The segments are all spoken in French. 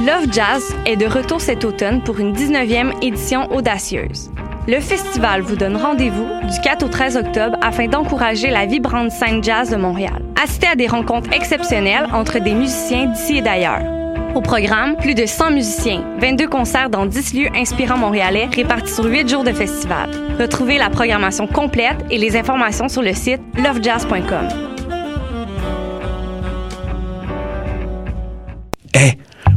Love Jazz est de retour cet automne pour une 19e édition audacieuse. Le festival vous donne rendez-vous du 4 au 13 octobre afin d'encourager la vibrante scène jazz de Montréal. Assistez à des rencontres exceptionnelles entre des musiciens d'ici et d'ailleurs. Au programme, plus de 100 musiciens, 22 concerts dans 10 lieux inspirants montréalais répartis sur 8 jours de festival. Retrouvez la programmation complète et les informations sur le site lovejazz.com.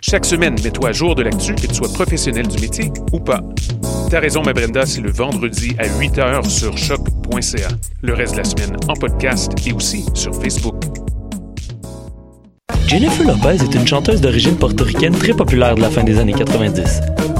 Chaque semaine, mets-toi à jour de l'actu, que tu sois professionnel du métier ou pas. T'as raison, ma Brenda, c'est le vendredi à 8 h sur choc.ca. Le reste de la semaine en podcast et aussi sur Facebook. Jennifer Lopez est une chanteuse d'origine portoricaine très populaire de la fin des années 90.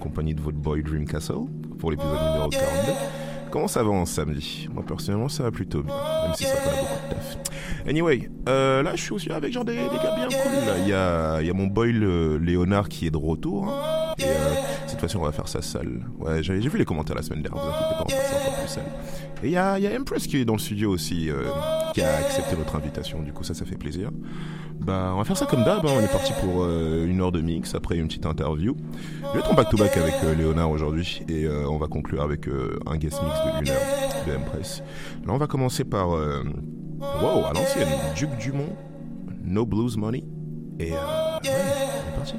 Compagnie de votre boy Dream Castle pour l'épisode numéro 42. Comment ça va en samedi? Moi personnellement ça va plutôt bien, même si ça fait beaucoup de taf. Anyway, euh, là je suis aussi avec genre des, des gars bien cool. là. Il y a, il y a mon boy le Léonard qui est de retour. hein. Et euh, cette fois-ci on va faire ça seul. Ouais, j'ai vu les commentaires la semaine dernière, vous inquiétez pas, on va faire ça encore plus seul. Et il y a, il y a Empress qui est dans le studio aussi, euh, qui a accepté notre invitation, du coup ça ça fait plaisir. Bah, on va faire ça comme d'hab. hein. On est parti pour euh, une heure de mix, après une petite interview. Je vais être en back-to-back avec euh, Léonard aujourd'hui et euh, on va conclure avec un guest mix de une heure de M-Press. Là, on va commencer par, wow, à l'ancienne, Duke Dumont, No Blues Money. Et ouais, on est parti.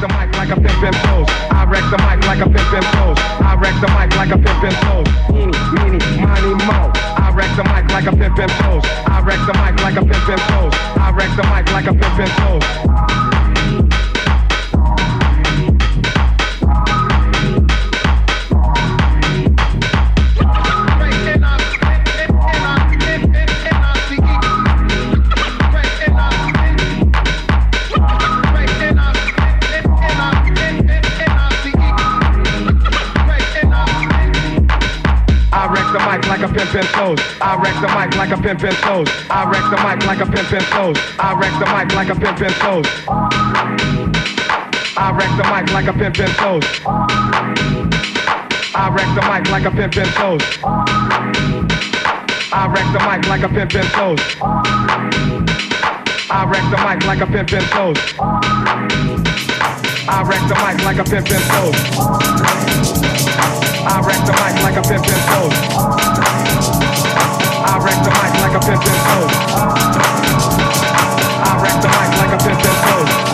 the mic like a pimpin' post. I wreck the mic like a pimpin' post. I wreck the mic like a pimpin' post. Eeny, meeny, miny, mo. I wreck the mic like a pimpin' post. I wreck the mic like a pimpin' post. I wreck the mic like a pimpin' post. pimpin' toes. I wreck the mic like a pimpin' toes. I wreck the mic like a pimpin' toes. I wreck the mic like a pimpin' toes. I wreck the mic like a pimpin' toes. I wreck the mic like a pimpin' toes. I wreck the mic like a pimpin' toes. I wreck the mic like a pimpin' toes. I wreck the mic like a pimpin' toes. I wreck the mic like a pimpin' toes wreck the mic like a pimpin' hoe. I wreck the mic like a pimpin' hoe.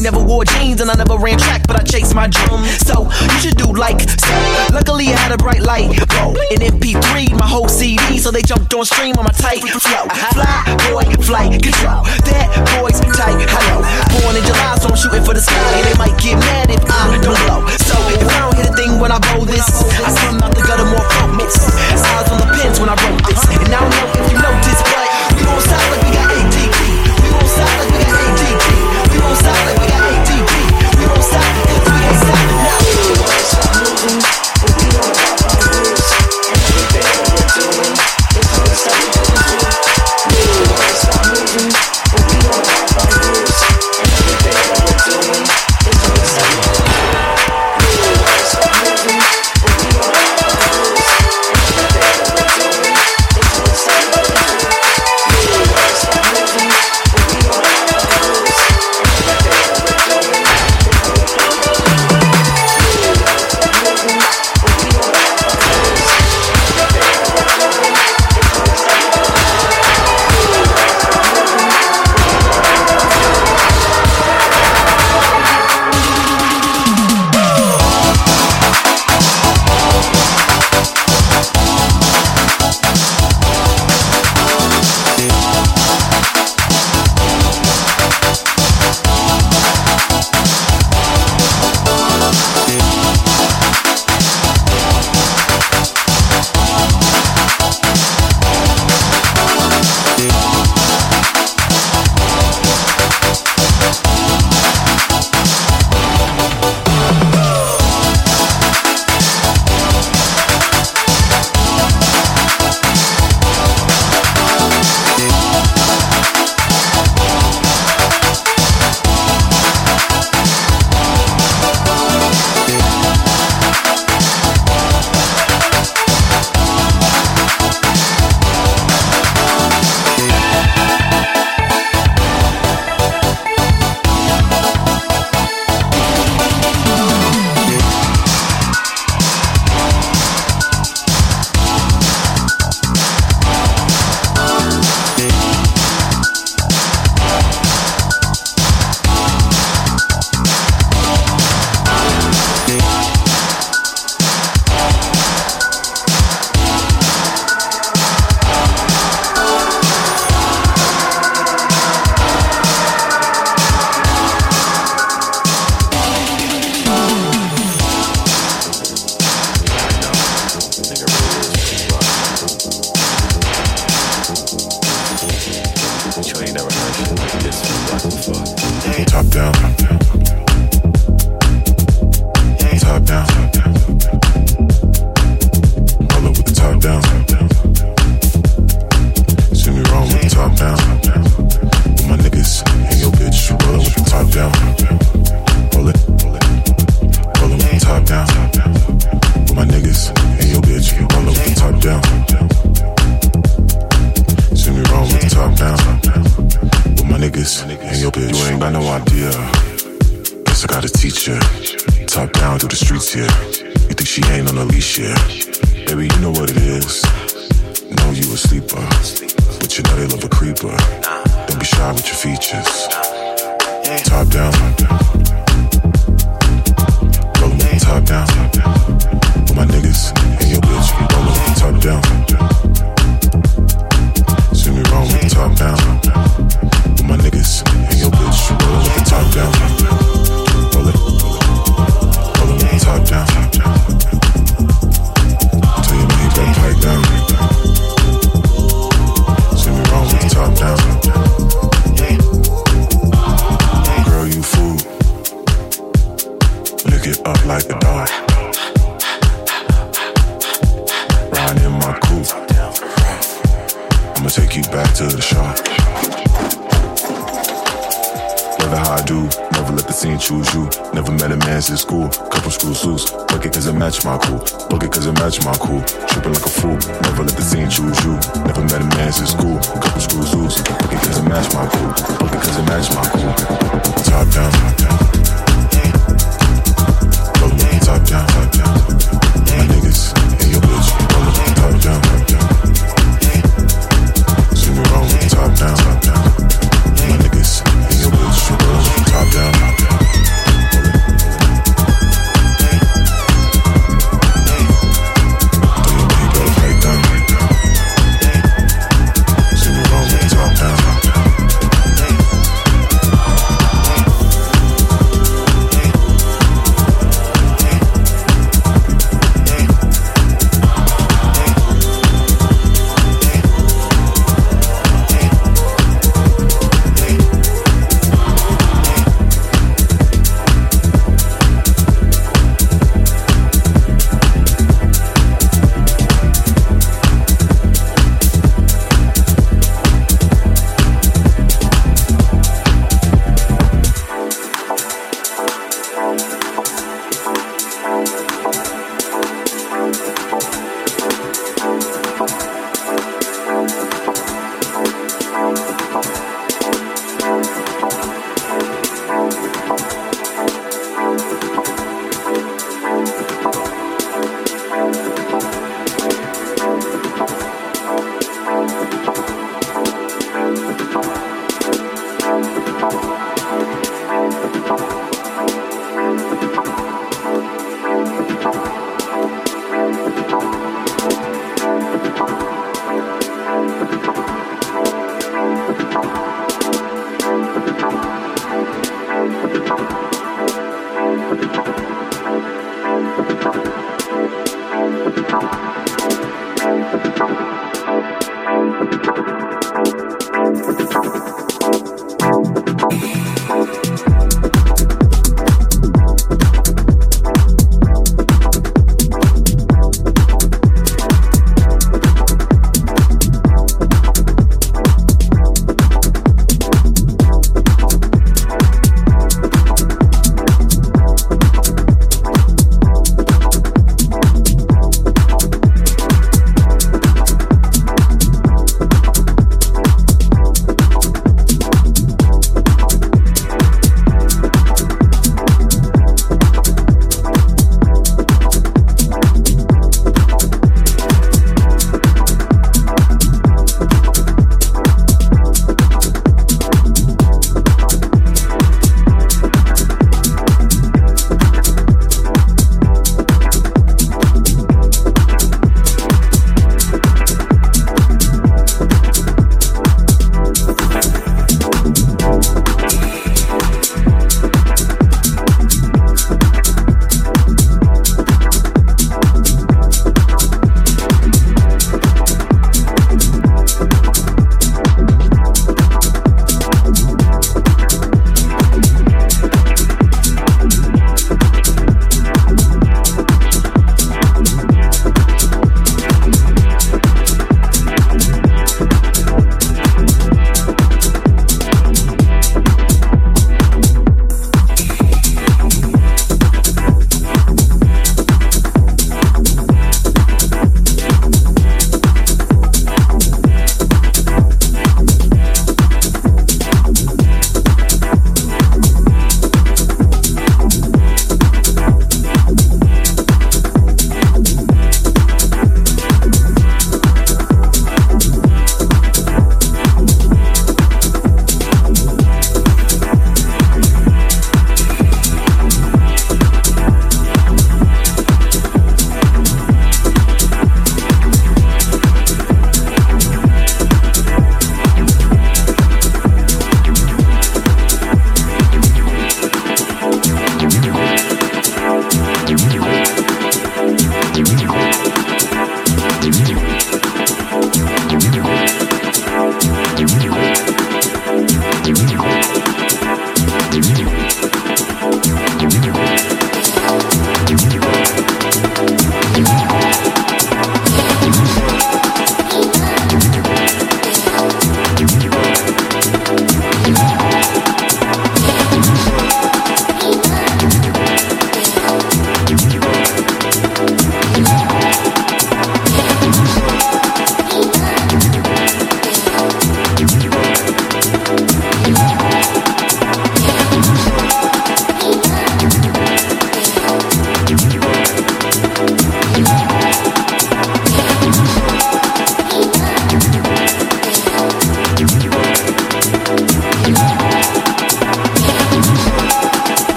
You never wore jeans and I never ran track, but I chased my dream. So you should do like so. Luckily I had a bright light, whoa, and MP3, my whole CD, so they jumped on stream on my tight flow. Fly boy, flight control. That boy's tight. Hello, born in July, so I'm shooting for the sky, and they might get mad if I don't blow. So if I don't hit a thing when I blow this, I come out the gutter more focused. Eyes on the pins when I wrote this, and I don't know if you notice. Know sleeper. But you know they love a creeper. Don't be shy with your features. Top down.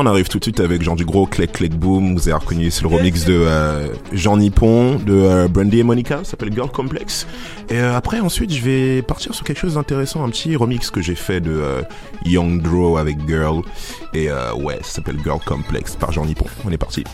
On arrive tout de suite avec genre du gros click click boom. Vous avez reconnu c'est le remix de euh, Jean Nippon, de euh, Brandy et Monica, ça s'appelle Girl Complex. Et euh, après ensuite je vais partir sur quelque chose d'intéressant, un petit remix que j'ai fait de Young Draw avec Girl. Et ouais, ça s'appelle Girl Complex par Jean Nippon. On est parti.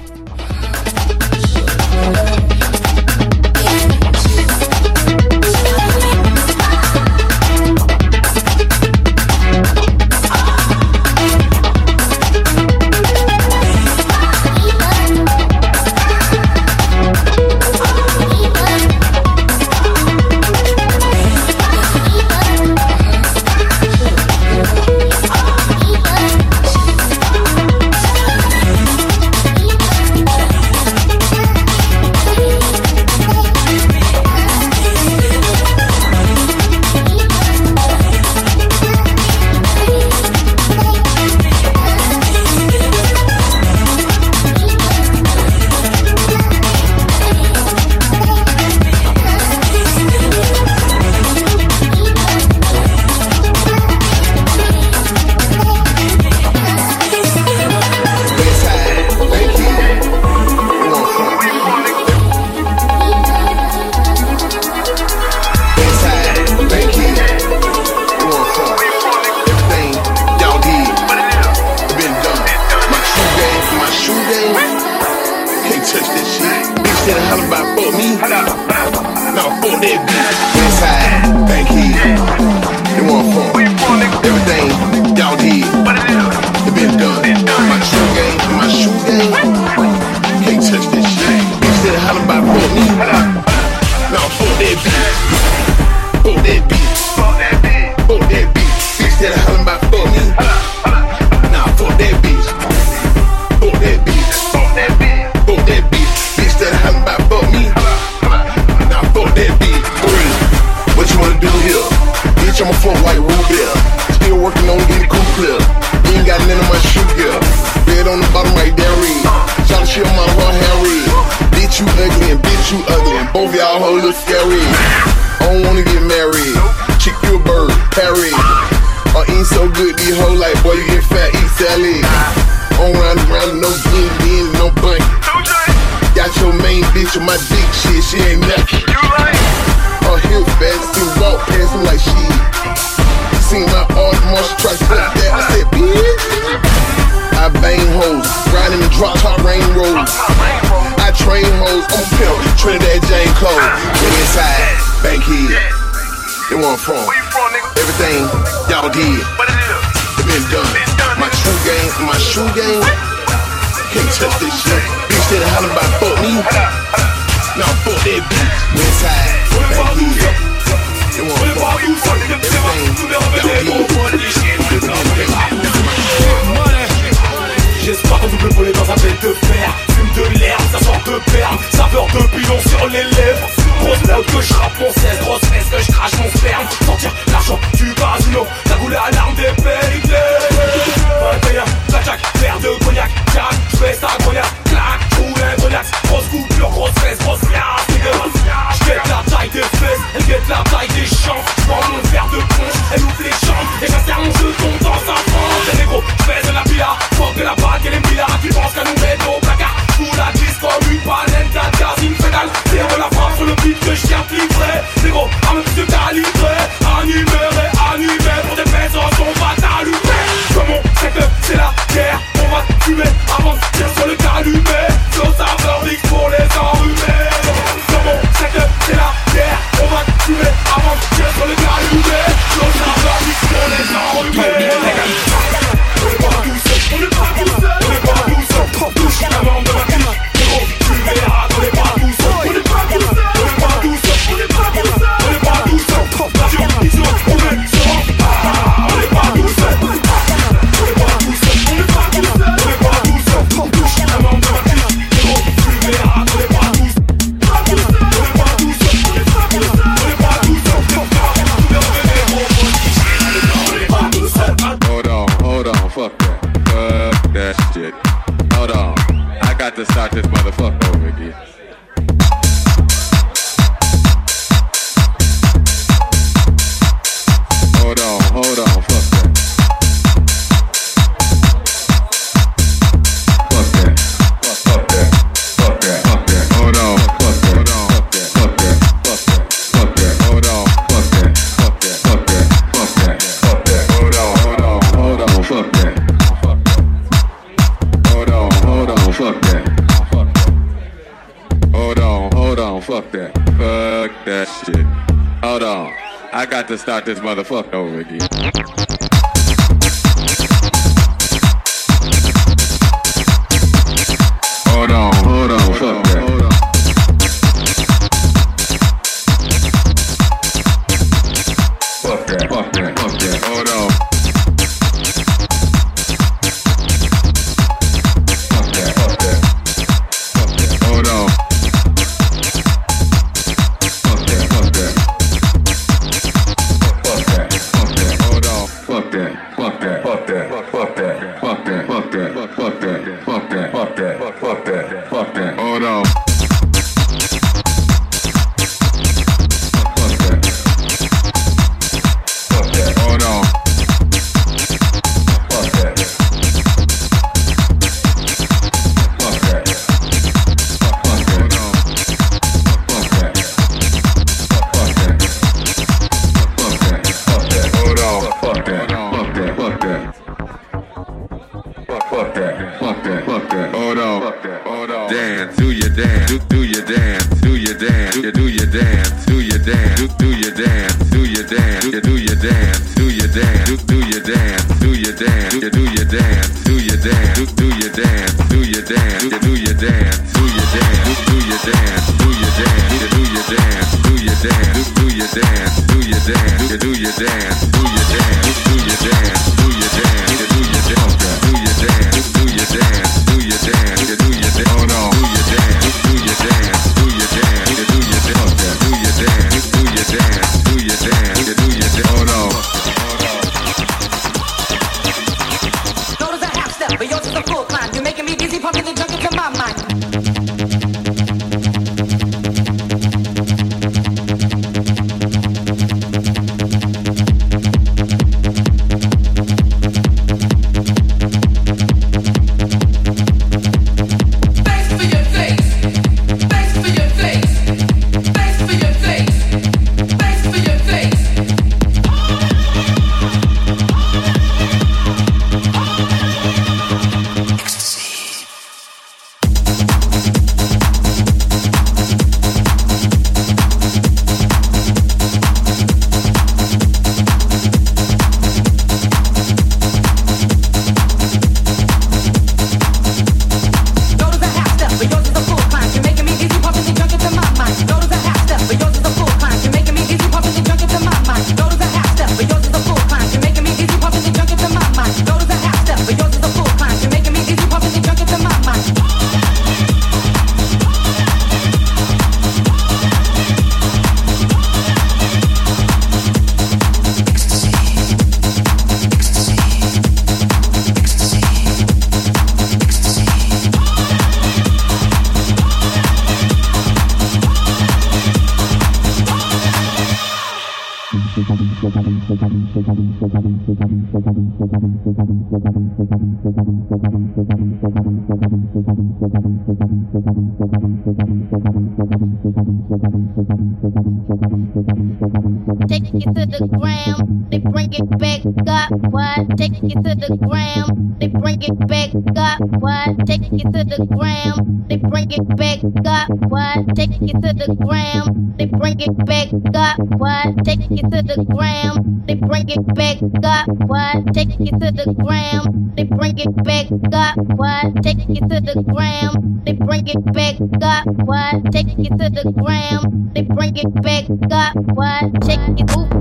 take it to the ground, they bring it back up. What? Take it to the ground, they bring it back up. What? Take it. Ooh.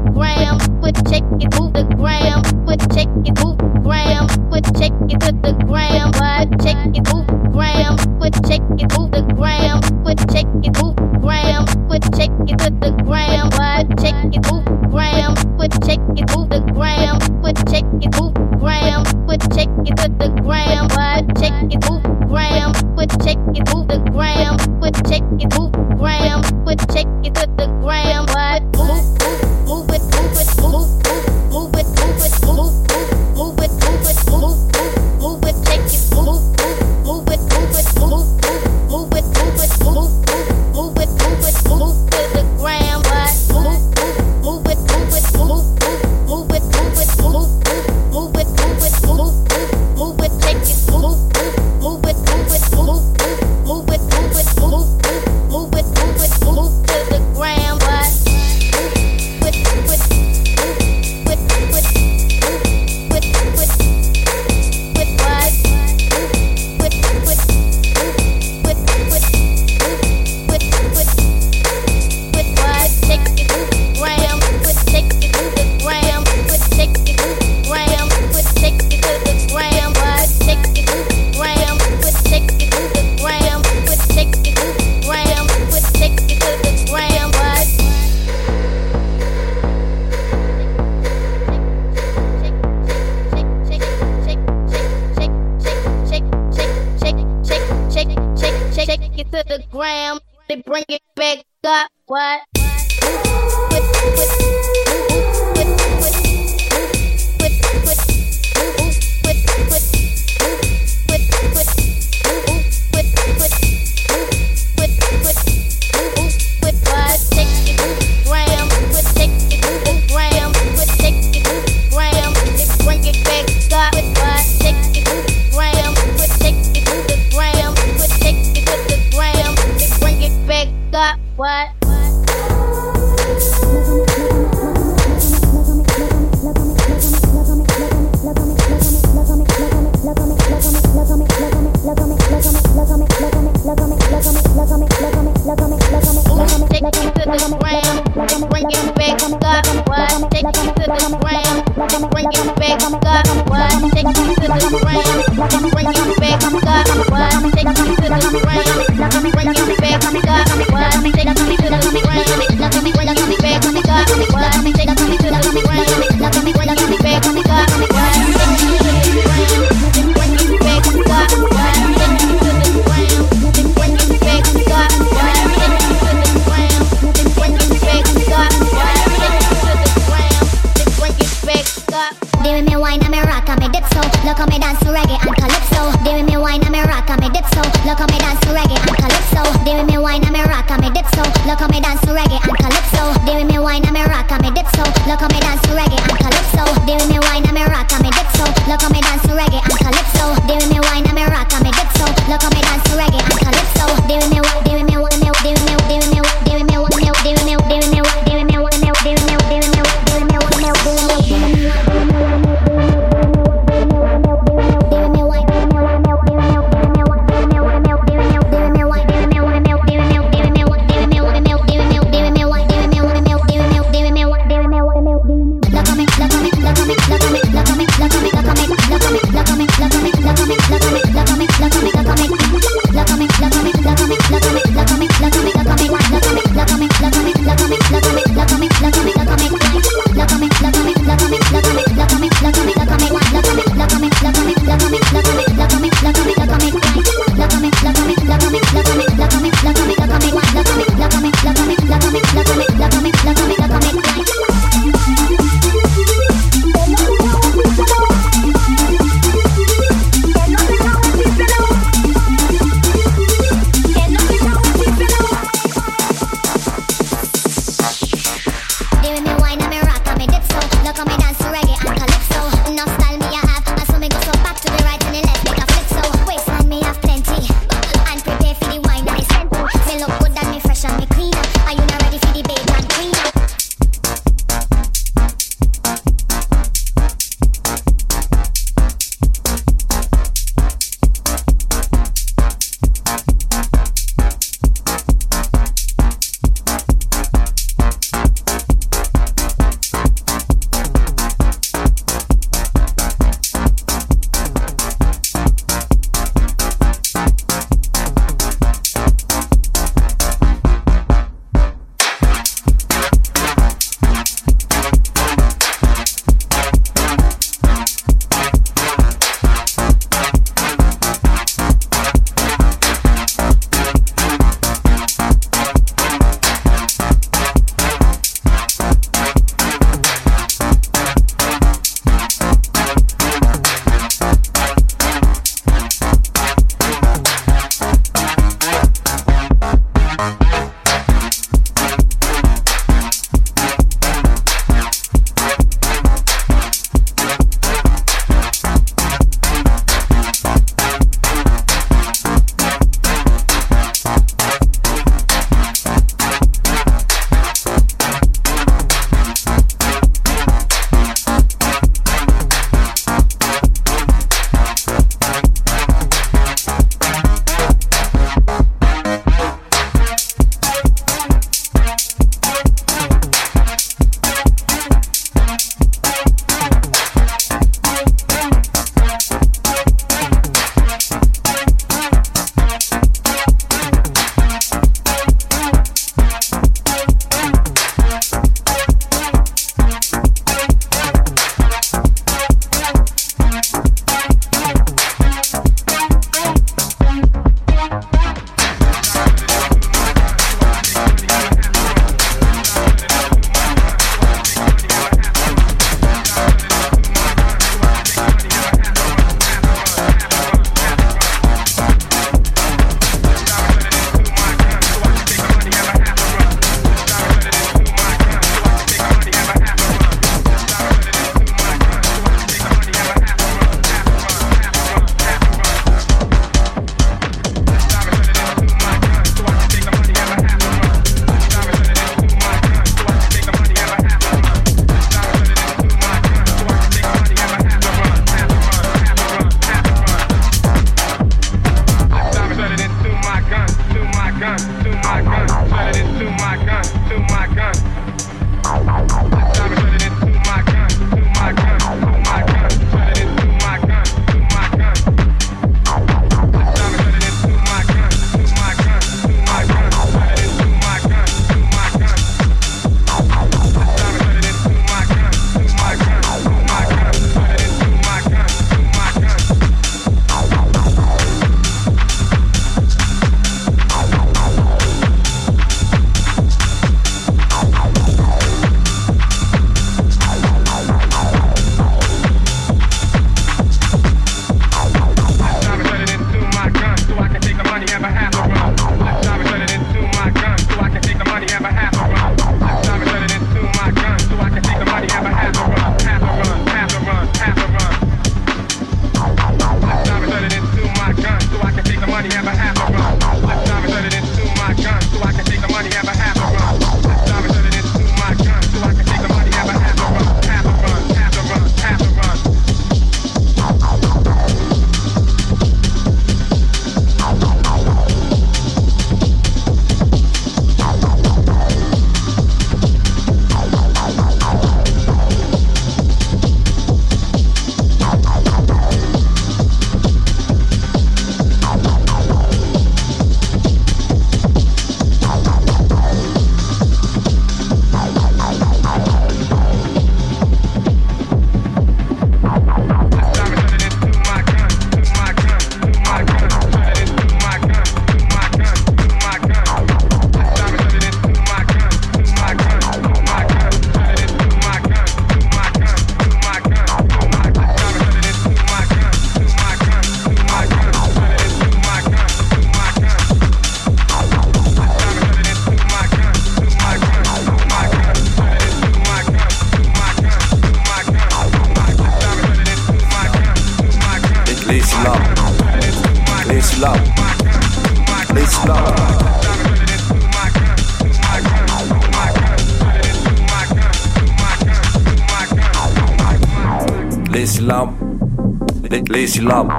Les, syllabes,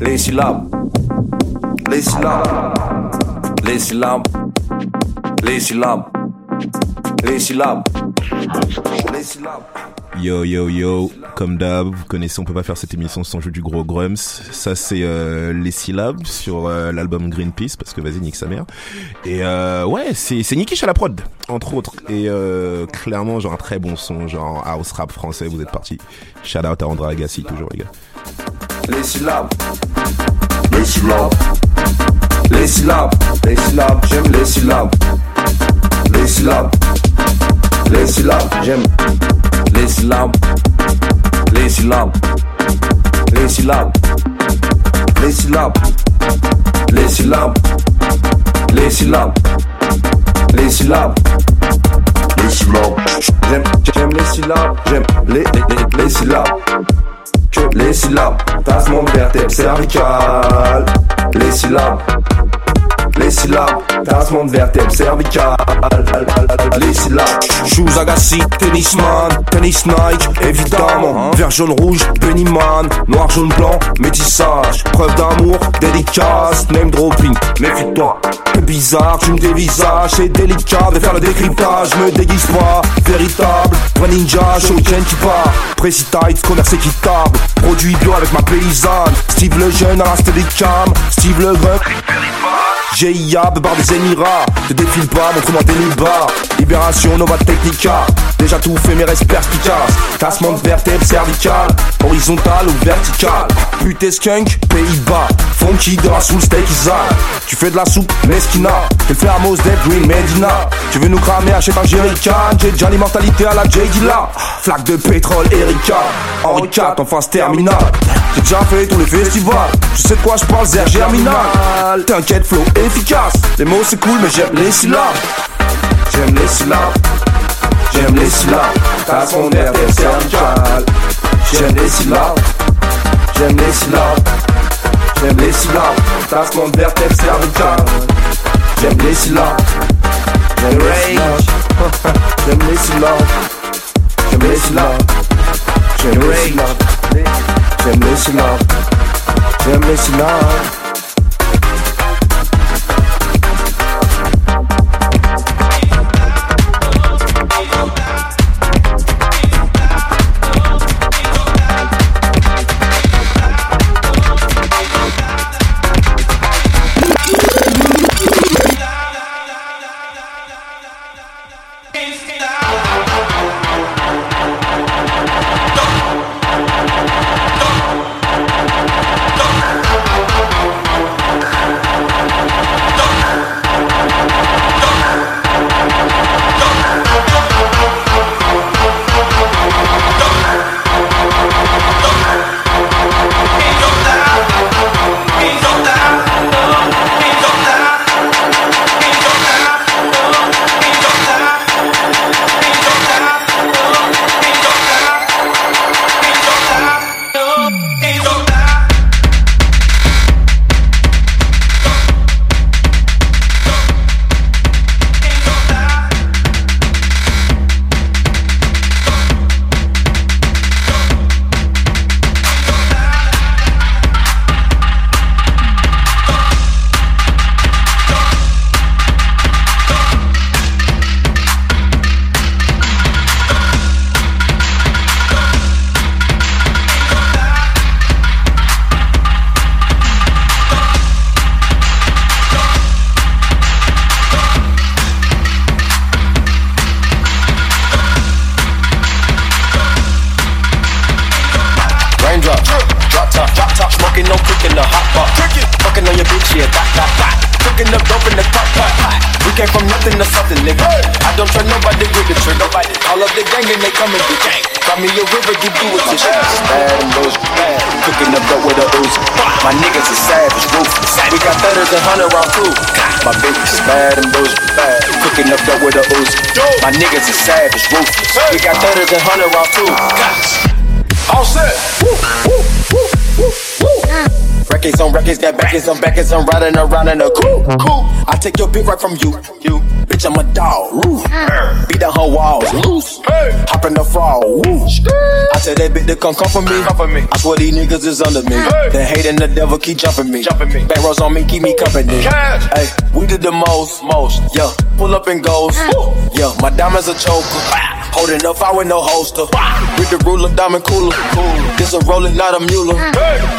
les syllabes, les syllabes, les syllabes, les syllabes, les syllabes, les syllabes. Yo yo yo, comme d'hab, vous connaissez, on peut pas faire cette émission sans jouer du gros grums. Ça c'est euh, les syllabes sur euh, l'album Greenpeace parce que vas-y nique sa mère. Et euh, ouais, c'est c'est Nikish à la prod entre autres et clairement genre un très bon son genre house rap français. Vous êtes parti. Shout out à André Agassi toujours les gars. Les syllabes, les syllabes, les syllabes, les syllabes, j'aime les syllabes, les syllabes, les syllabes, j'aime les syllabes, les syllabes, les syllabes, les syllabes, les syllabes, les syllabes, les syllabes, les syllabes, j'aime, j'aime les syllabes, j'aime les, les, les syllabes les syllabes, tassement vertèbre cervical. Les syllabes, les syllabes, tassement de vertèbre cervical. Les syllabes, shoes Agassi, tennisman, tennis Nike, évidemment. Vert, jaune, rouge, Bennyman, noir, jaune, blanc, métissage. Preuve d'amour, dédicace, name dropping, méfie-toi. C'est bizarre, tu me dévisages, c'est délicat de faire le décryptage. Me déguise pas, véritable, vrai ninja, shuriken qui part. Précis tight, commerce équitable, produit bio avec ma paysanne. Steve le jeune à la Steadicam, Steve le grec. GIA, barre des Émirats. Te défile pas, montre-moi des bas Libération, Nova Technica. Déjà tout fait mais reste perspicace Tassement de vertèbre cervicale. Horizontal ou vertical. Putain skunk, Pays-Bas. Funky de la soul steak Tu fais de la soupe, mesquina Quel fait Amos, Dead Green, Medina. Tu veux nous cramer, achète un jerrycan. J'ai déjà l'immortalité à la J Dilla. Flaque de pétrole, Erika. Henri IV en phase terminale. J'ai déjà fait tous les festivals. Je sais de quoi je parle, Zer Germinal. T'inquiète, flow efficace Les mots c'est cool mais j'aime les syllabes J'aime les syllabes J'aime les syllabes Tasse mon air cervical J'aime les syllabes J'aime les syllabes J'aime les syllabes Tasse mon vertèbre cervical J'aime les syllabes J'aime les syllabes J'aime les syllabes J'aime les syllabes J'aime les syllabes J'aime les syllabes J'aime les syllabes River, you a tissue. Bad and those bad. Cooking up dope with a Uzi. My niggas is savage, ruthless. We got thudders and hundred round too. My bitch is bad and those bad. Cooking up dope with a Uzi. My niggas is savage, ruthless. We got thudders and hundred round too. All set. Woo, woo, woo, woo, woo. records on records, got backers on backers, I'm riding around in a cool. I take your pick right from you. Bitch, I'm a dog, woo. Ah. Beat down her walls, loose. Hop in the fall, woo. I tell that bitch to come come for me, come for me. I swear these niggas is under me. The hate and the devil keep jumping me, jumping me. Back rows on me, keep me company. Hey, we did the most, most. Yeah, pull up and goes. Ah. Yeah, my diamonds a choker. Holding up, I with no holster. With the ruler, diamond cooler. Cool. This a rolling, not a mule.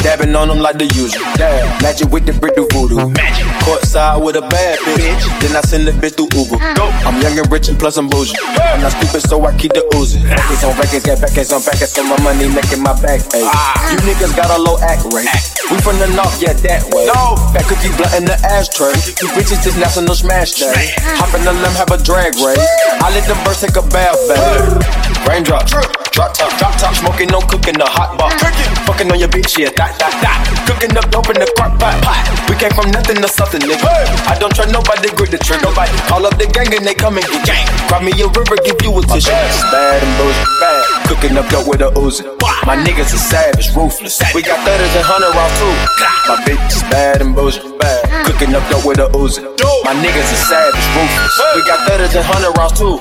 Dabbing on them like the usual. Dab. Magic with the brick do voodoo. Magic. Courtside with a bad bitch. Then I send the bitch through Uber. I'm young and rich and plus I'm bougie. I'm not stupid, so I keep the oozing. Records on records, got backers on backers, so my money making my back ache. You niggas got a low act rate. We from the north, yeah, that way. No. Fat cookie blunt in the ashtray. You bitches just national smash day. Hop in the limb, have a drag race. I let them birds take a bath, baby. Raindrops, drop top, drop top, smoking, no cooking, the hot bar. Fucking on your bitch, yeah, that, that, that. Cooking up dope in the crock pot, pot. We came from nothing to something, nigga. I don't trust nobody, grip the trigger. Nobody call up the gang and they come and get gang. Grab me a river, give you a tissue. It's bad and bullshit, bad. Cooking up dope with a Uzi. My niggas are savage, ruthless. We got thudders and hundred rounds too. My bitch is bad and bullshit, bad. Cooking up dope with a Uzi. My niggas are savage, ruthless. We got thudders and hundred rounds too.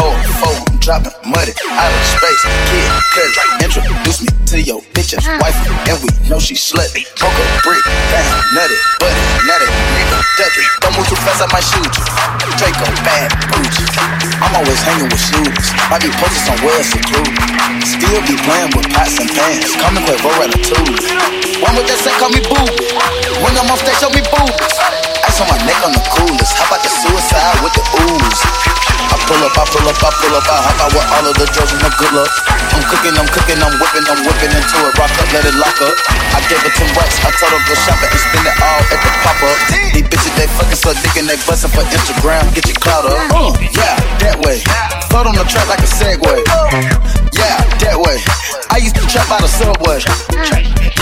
Oh, oh, dropping muddy out of space. Kid, cuz, introduce me to your bitch's ah. wife, and we know she slutty. Poke a brick, damn, nutty, buddy, nutty, nigga, dirty. Don't move too fast, I might shoot you. Draco, bad, bougie. I'm always hanging with shooters. Might be posted somewhere secluded. Still be playing with pots and pans. Coming with Ratatouille. One with that say, call me booby. When I'm on stage, show me boobies. Ice on my neck on the coolest. How about the suicide with the ooze? I pull up, I pull up, I pull up, I hop out with all of the drugs and the good luck. I'm cooking, I'm cooking, I'm whipping, I'm whipping into it. Rock up, let it lock up. I gave her 10 racks, I told her go shopping and spend it all at the pop up. These bitches, they fucking so dick and they bustin' for Instagram. Get your clout up. Uh, yeah, that way. Float on the track like a Segway. Yeah, that way. I used to trap out of Subway.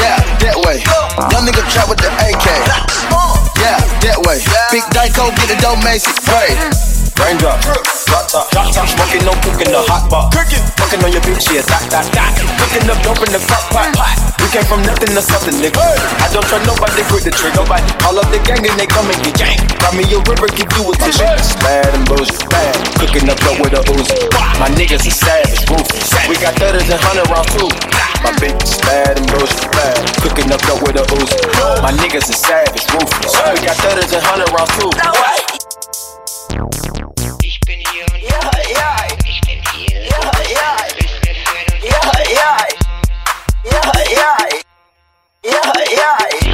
Yeah, that way. Young nigga trap with the AK. Yeah, that way. Big Dyko, get the dough, Macy. Pray. Raindrop, drop top, drop top, smoking, no cooking, the hot bar. Cooking, fucking on your bitch, yeah, that, that, that. Cooking up dope in the crock pot, pot. We came from nothing to something, nigga. I don't trust nobody, grip the trigger. Nobody call up the gang and they come and get gang. Grab me a river, give you a tissue. It's bad and bullshit, bad. Cooking up dope with a Uzi. My niggas are savage, ruthless. We got thudders and hundred rounds too. My bitch is bad and bullshit, bad. Cooking up dope with a Uzi. My niggas are savage, ruthless. We got thudders and hundred rounds too. Ich bin hier und ich bin hier. Ja, ja. Du bist mir ja, ja. ja, ja. ja, ja.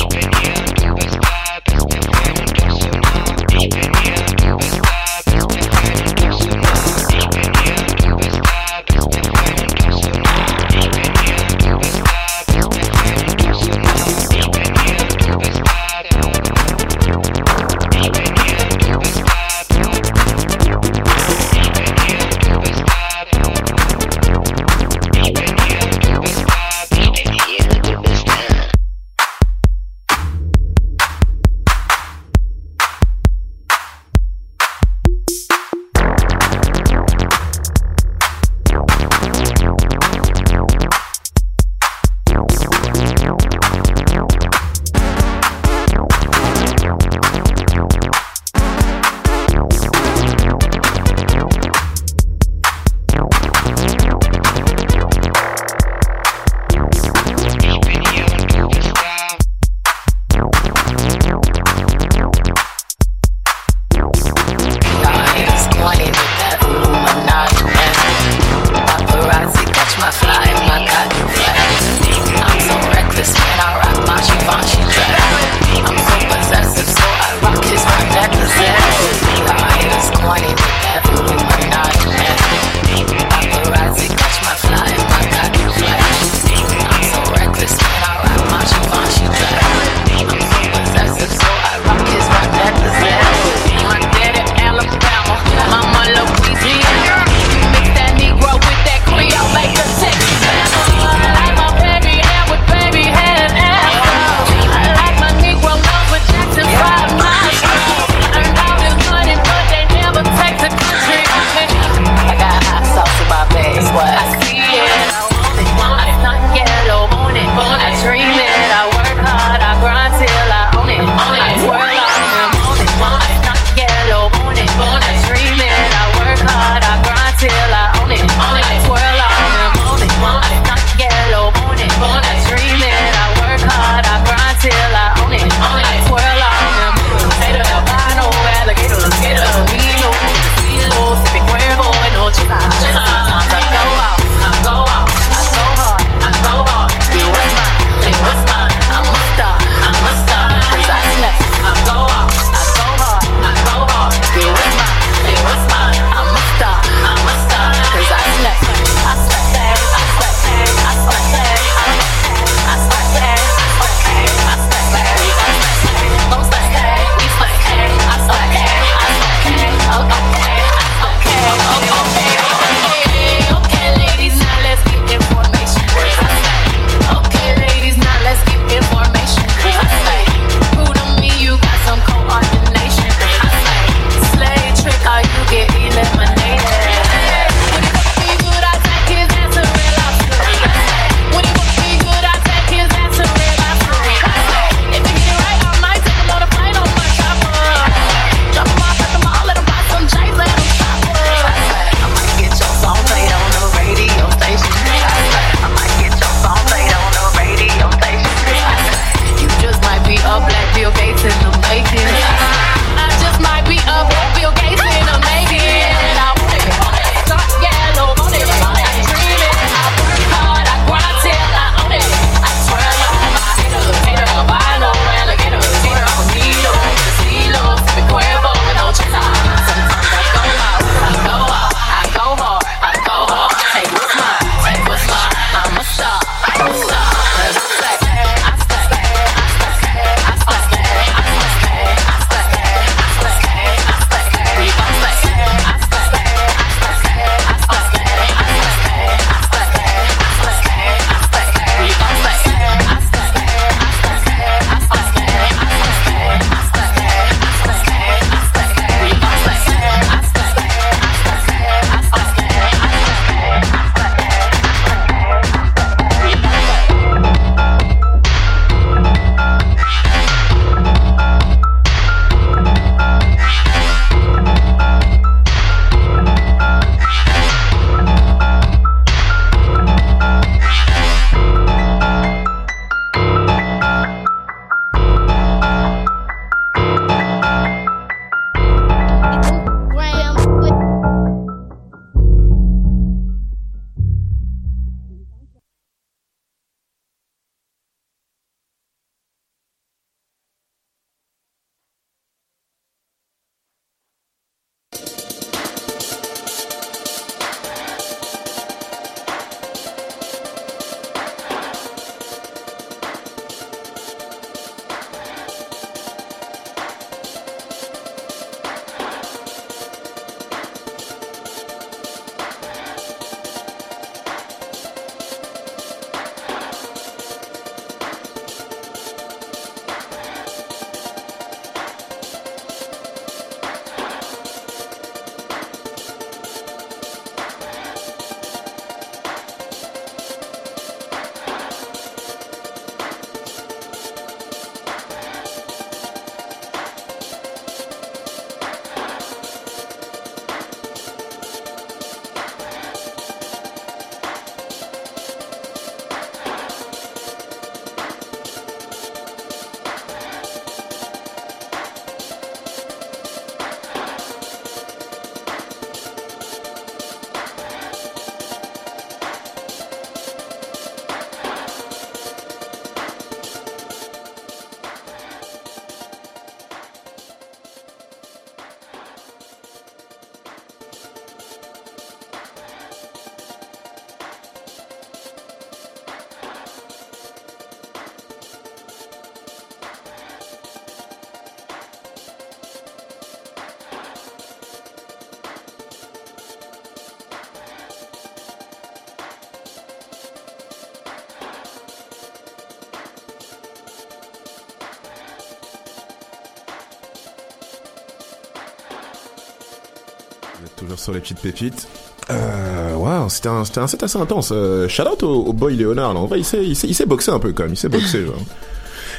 Sur les petites pépites. Euh, wow, c'était un, c'était un set assez intense. Euh, shout out au, au boy Léonard, là. En vrai, il sait, il sait, il sait boxer un peu quand même. Il sait boxer, genre.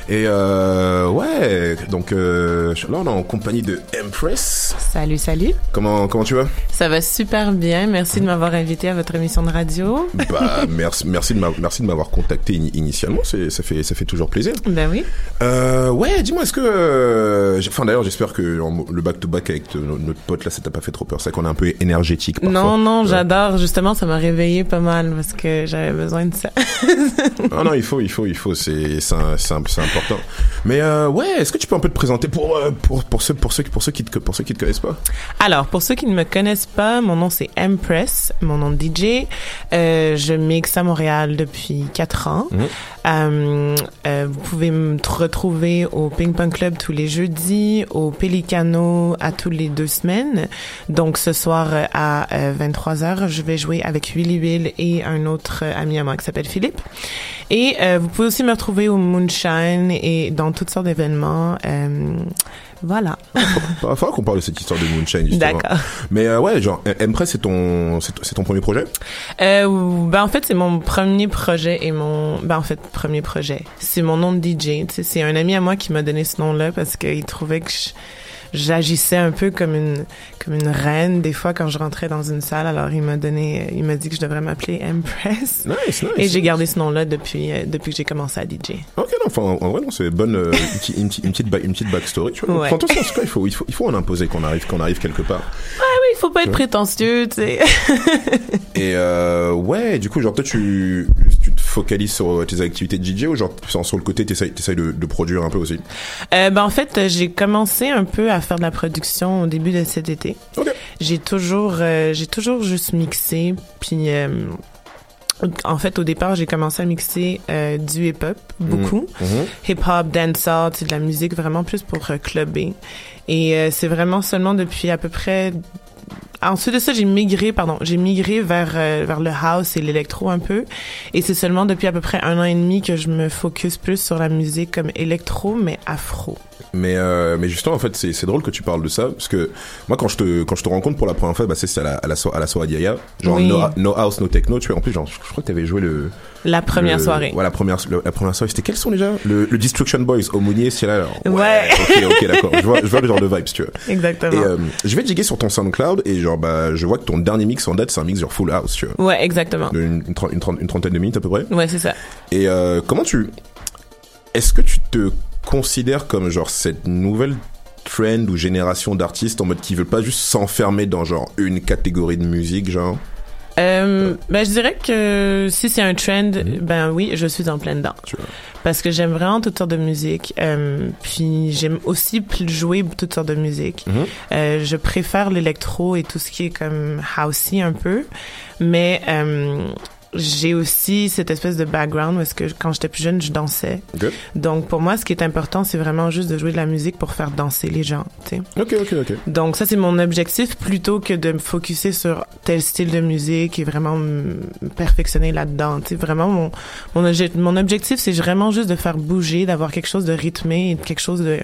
Et euh, ouais, donc euh, là on est en compagnie de Empress. Salut, salut. Comment comment tu vas? Ça va super bien. Merci de m'avoir invité à votre émission de radio. Bah merci merci de merci de m'avoir contacté ini- initialement. Ça fait ça fait toujours plaisir. Ben oui. Euh, ouais, dis-moi, est-ce que, euh, enfin d'ailleurs, j'espère que le back to back avec notre pote là, ça t'a pas fait trop peur. C'est qu'on est un peu énergétique. Parfois. Non, non, j'adore. Justement, ça m'a réveillé pas mal parce que j'avais besoin de ça. Ah non, il faut, il faut, il faut. C'est, important. Mais euh, ouais, est-ce que tu peux un peu te présenter pour pour pour ceux pour ceux pour ceux qui te pour ceux qui te connaissent pas? Alors, pour ceux qui ne me connaissent pas, mon nom c'est Empress, mon nom de DJ. Euh, je mixe à Montréal depuis quatre ans. Mhm. Euh, euh, vous pouvez me retrouver au Ping Pong Club tous les jeudis, au Pelicano à tous les deux semaines. Donc ce soir euh, à 23h, je vais jouer avec Willy Will et un autre ami à moi qui s'appelle Philippe. Et vous pouvez aussi me retrouver au Moonshine et dans toutes sortes d'événements. Voilà. Il va falloir qu'on parle de cette histoire de Moonshine justement. D'accord. Mais euh, ouais, genre Empress, c'est ton c'est, ton premier projet? Euh, ben en fait c'est mon premier projet et mon ben en fait premier projet c'est mon nom de DJ c'est un ami à moi qui m'a donné ce nom là parce qu'il trouvait que je- j'agissais un peu comme une comme une reine des fois quand je rentrais dans une salle alors il m'a donné il m'a dit que je devrais m'appeler Empress Nice, nice. et j'ai gardé ce nom là depuis euh, depuis que j'ai commencé à DJ Ok, non, enfin, en vrai, non, c'est bonne, euh, une, petite- une, petite- une petite, ba- une petite backstory, tu vois. Ouais. Enfin, attention, en tout cas, il faut, il faut, il faut en imposer qu'on arrive, qu'on arrive quelque part. ah oui il faut pas être Ouais. prétentieux tu sais Et euh, ouais, du coup, genre, toi, tu, tu te focalises sur tes activités de DJ ou genre, sur sur le côté, t'essayes, t'essayes de, de produire un peu aussi? Euh, ben en fait, euh, j'ai commencé un peu à faire de la production au début de cet été. J'ai toujours, euh, j'ai toujours juste mixé, puis euh, en fait, au départ, j'ai commencé à mixer euh, du hip-hop beaucoup, Mhm. Mhm. hip-hop, dancehall, c'est de la musique vraiment plus pour euh, clubber. Et euh, c'est vraiment seulement depuis à peu près Ensuite de ça, j'ai migré, pardon, j'ai migré vers euh, vers le house et l'électro un peu, et c'est seulement depuis à peu près un an et demi que je me focus plus sur la musique comme électro mais afro. Mais euh, mais justement en fait c'est drôle que tu parles de ça parce que moi quand je te quand je te rencontre pour la première fois bah c'est à la à la, so- à la soirée d'Yaya genre Oui. no, no house no techno tu vois en plus genre je, je crois que t'avais joué le La première le- soirée. ouais la première le- la première soirée c'était quel son déjà? Le, le Destruction Boys Aumônier c'est là alors. Ouais. ok ok d'accord je vois je vois le genre de vibes tu vois Exactement. et euh, je vais diguer sur ton SoundCloud et genre bah je vois que ton dernier mix en date c'est un mix genre full house tu vois Ouais, exactement. Une, une, une trentaine de minutes à peu près Ouais, c'est ça. et euh, comment tu... Est-ce que tu te considères comme genre cette nouvelle trend ou génération d'artistes en mode qui veulent pas juste s'enfermer dans genre une catégorie de musique genre? Euh, ben, je dirais que si c'est un trend, ben oui, je suis en plein dedans. Parce que j'aime vraiment toutes sortes de musique. Euh, puis j'aime aussi jouer toutes sortes de musique. Mhm. Euh, je préfère l'électro et tout ce qui est comme housey un peu. Mais j'ai aussi cette espèce de background parce que quand j'étais plus jeune, je dansais. Ok. Donc pour moi, ce qui est important, c'est vraiment juste de jouer de la musique pour faire danser les gens. tu sais. Ok, ok, ok. Donc ça c'est mon objectif plutôt que de me focuser sur tel style de musique et vraiment me perfectionner là-dedans. Vraiment mon mon, obje- mon objectif c'est vraiment juste de faire bouger, d'avoir quelque chose de rythmé et quelque chose de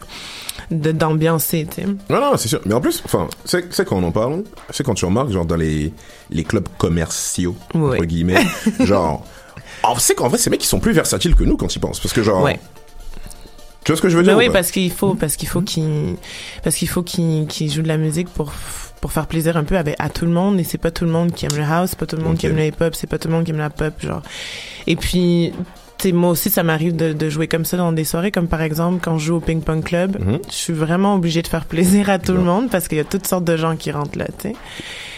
de d'ambiancé. Tu sais. Non, non, c'est sûr. Mais en plus, enfin, c'est c'est quand on en parle, c'est quand tu remarques, genre, dans les, les clubs commerciaux, Ouais. entre guillemets, genre, en- c'est qu'en vrai, ces mecs, ils sont plus versatiles que nous quand ils pensent. Parce que, genre, Ouais. tu vois ce que je veux Ben dire oui, ou pas parce qu'il faut, parce qu'il faut qu'il, parce qu'il faut qu'il, joue de la musique pour, pour faire plaisir un peu avec, à tout le monde. Et c'est pas tout le monde qui aime le house, c'est pas tout le monde qui aime le hip-hop, c'est pas tout le monde qui aime la pop, genre. Et puis, tu sais, moi aussi, ça m'arrive de, de jouer comme ça dans des soirées, comme par exemple quand je joue au ping pong club. Mhm. Je suis vraiment obligée de faire plaisir à tout le monde parce qu'il y a toutes sortes de gens qui rentrent là, tu sais.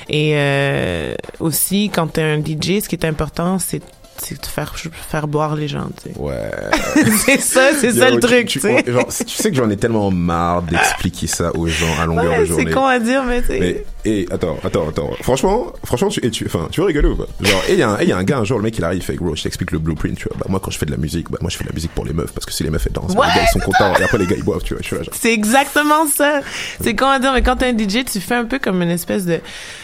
Et euh, aussi, quand t'es un DJ, ce qui est important, c'est c'est de faire faire boire les gens, tu sais. Ouais. c'est ça, c'est ça le truc, tu, sais. tu sais que j'en ai tellement marre d'expliquer ça aux gens à longueur Ouais, de journée. c'est con à dire, mais tu sais. Mais, et attends, attends, attends. Franchement, franchement, tu, et tu, enfin, tu veux rigoler ou pas? Genre, et il y a un, et il y a un gars, un jour, le mec, il arrive, il fait, gros, je t'explique le blueprint, tu vois. Bah, moi, quand je fais de la musique, bah, moi, je fais de la musique pour les meufs, parce que si les meufs, elles dansent, bah, Ouais, les gars, ils sont contents, et après, les gars, ils boivent, tu vois, genre. C'est exactement ça. C'est con à dire, mais quand t'es un DJ, tu fais un peu comme une espèce de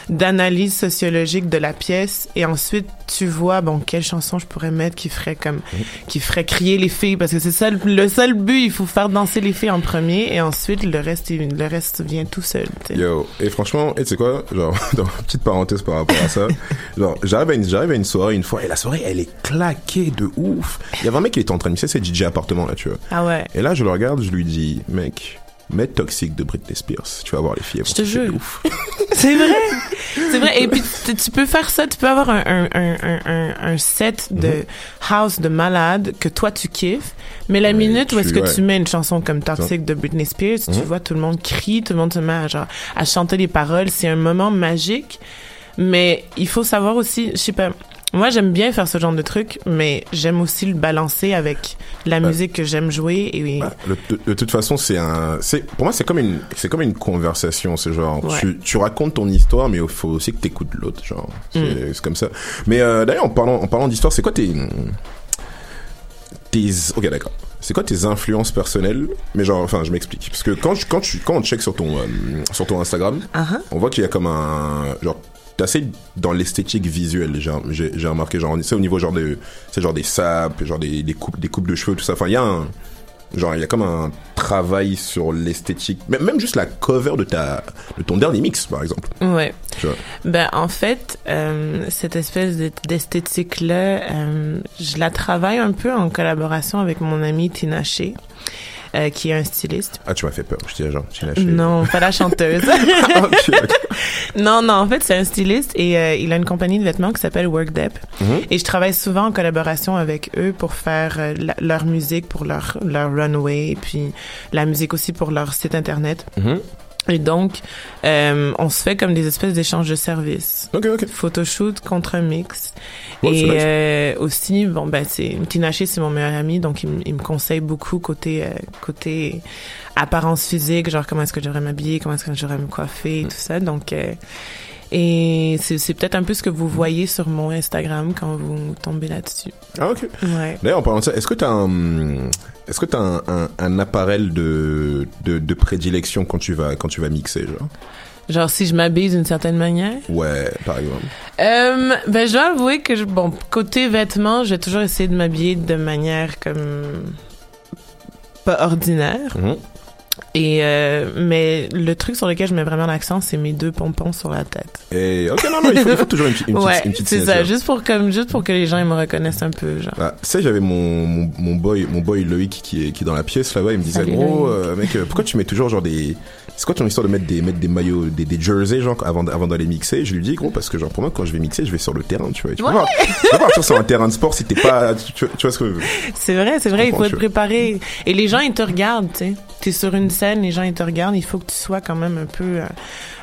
d'analyse sociologique de la pièce et ensuite tu vois, bon, quelle chanson je pourrais mettre qui ferait comme, qui ferait crier les filles, parce que c'est ça le, seul but, il faut faire danser les filles en premier, et ensuite le reste, le reste vient tout seul. tu sais. Yo, et franchement, et tu sais quoi, genre, dans petite parenthèse par rapport à ça, genre, j'arrive à une, j'arrive à une soirée une fois, et la soirée, elle est claquée de ouf. Il y avait un mec qui était en train de mixer, c'est DJ appartement, là, tu vois. Ah ouais. Et là, je le regarde, je lui dis, mec, mets Toxic de Britney Spears, tu vas voir les filles, Je te jure. C'est vrai. C'est vrai. Et puis, tu, peux faire ça. Tu peux avoir un, un, un, un, un- set de Mhm. house de malade que toi, tu kiffes. Mais la minute où est-ce que ouais. tu mets une chanson comme Toxic de Britney Spears, tu Mhm. vois, tout le monde crie, tout le monde se met à, genre, à chanter les paroles. C'est un moment magique. Mais il faut savoir aussi, je sais pas, moi j'aime bien faire ce genre de truc, mais j'aime aussi le balancer avec la musique que j'aime jouer. Et Le- de, de toute façon, c'est un, c'est, pour moi, c'est comme une, c'est comme une conversation, c'est genre, Ouais. tu, tu racontes ton histoire, mais il faut aussi que t'écoutes l'autre, genre, c'est, Mm. comme ça. Mais, euh, d'ailleurs, en parlant, en parlant d'histoire, c'est quoi tes, tes, ok, d'accord. C'est quoi tes influences personnelles? Mais genre, enfin, je m'explique. Parce que quand, je- quand tu, quand on check sur ton, euh, sur ton Instagram, Uh-huh. on voit qu'il y a comme un, genre, assez dans l'esthétique visuelle, j'ai, remarqué, genre, c'est au niveau genre de, c'est genre des sapes, genre des, des coupes, des coupes de cheveux, tout ça. Enfin, il y a un, genre, il y a comme un travail sur l'esthétique, même, même juste la cover de ta, de ton dernier mix, par exemple. Ouais. Ben en fait, euh, cette espèce de- d'esthétique-là, euh, je la travaille un peu en collaboration avec mon ami Tina Shea, euh, qui est un styliste. Ah, tu m'as fait peur. Je disais genre, j'ai lâché. Non, pas la chanteuse. D'accord. non, non, en fait, c'est un styliste et euh, il a une compagnie de vêtements qui s'appelle Workdep. Mhm. Et je travaille souvent en collaboration avec eux pour faire euh, la- leur musique, pour leur, leur runway, et puis la musique aussi pour leur site internet. Mhm. Et donc, euh, on se fait comme des espèces d'échanges de services. Ok, ok. Photoshoot contre un mix. Et nice. euh, aussi, bon, ben, c'est Tina Shea, c'est mon meilleur ami, donc il, il me conseille beaucoup côté euh, côté apparence physique, genre comment est-ce que je devrais m'habiller, comment est-ce que je devrais me coiffer, et tout ça. Donc, euh, et c'est c'est peut-être un peu ce que vous voyez sur mon Instagram quand vous tombez là-dessus. Ah, ok. Ouais. D'ailleurs, en parlant de ça, est-ce que t'as un, est-ce que t'as un, un, un appareil de, de, de prédilection quand tu vas, quand tu vas mixer, genre? Genre si je m'habille d'une certaine manière? Ouais, par exemple. Euh, ben, je dois avouer que, je, bon, côté vêtements, j'ai toujours essayé de m'habiller de manière comme pas ordinaire. Mhm. Et euh, mais le truc sur lequel je mets vraiment l'accent, c'est mes deux pompons sur la tête. Et, ok, non, non, il faut, il faut toujours une, petite- une petite, ouais, une petite c'est ça, juste pour comme juste pour que les gens ils me reconnaissent un peu, genre. Ah, tu sais, j'avais mon, mon, mon boy, mon boy Loïc qui est, qui est dans la pièce là-bas. Il me disait, Salut, gros, Loïc. euh, mec, euh, pourquoi tu mets toujours genre des, c'est quoi ton histoire de mettre des, mettre des maillots, des, des jerseys, genre, avant, avant d'aller mixer? Je lui dis, gros, parce que genre, pour moi, quand je vais mixer, je vais sur le terrain, tu vois. Tu Ouais. peux pas partir sur un terrain de sport si t'es pas, tu, vois ce que, C'est vrai, c'est vrai, il faut être préparé. Et les gens ils te regardent, tu sais. T'es sur une scène, les gens ils te regardent, il faut que tu sois quand même un peu euh,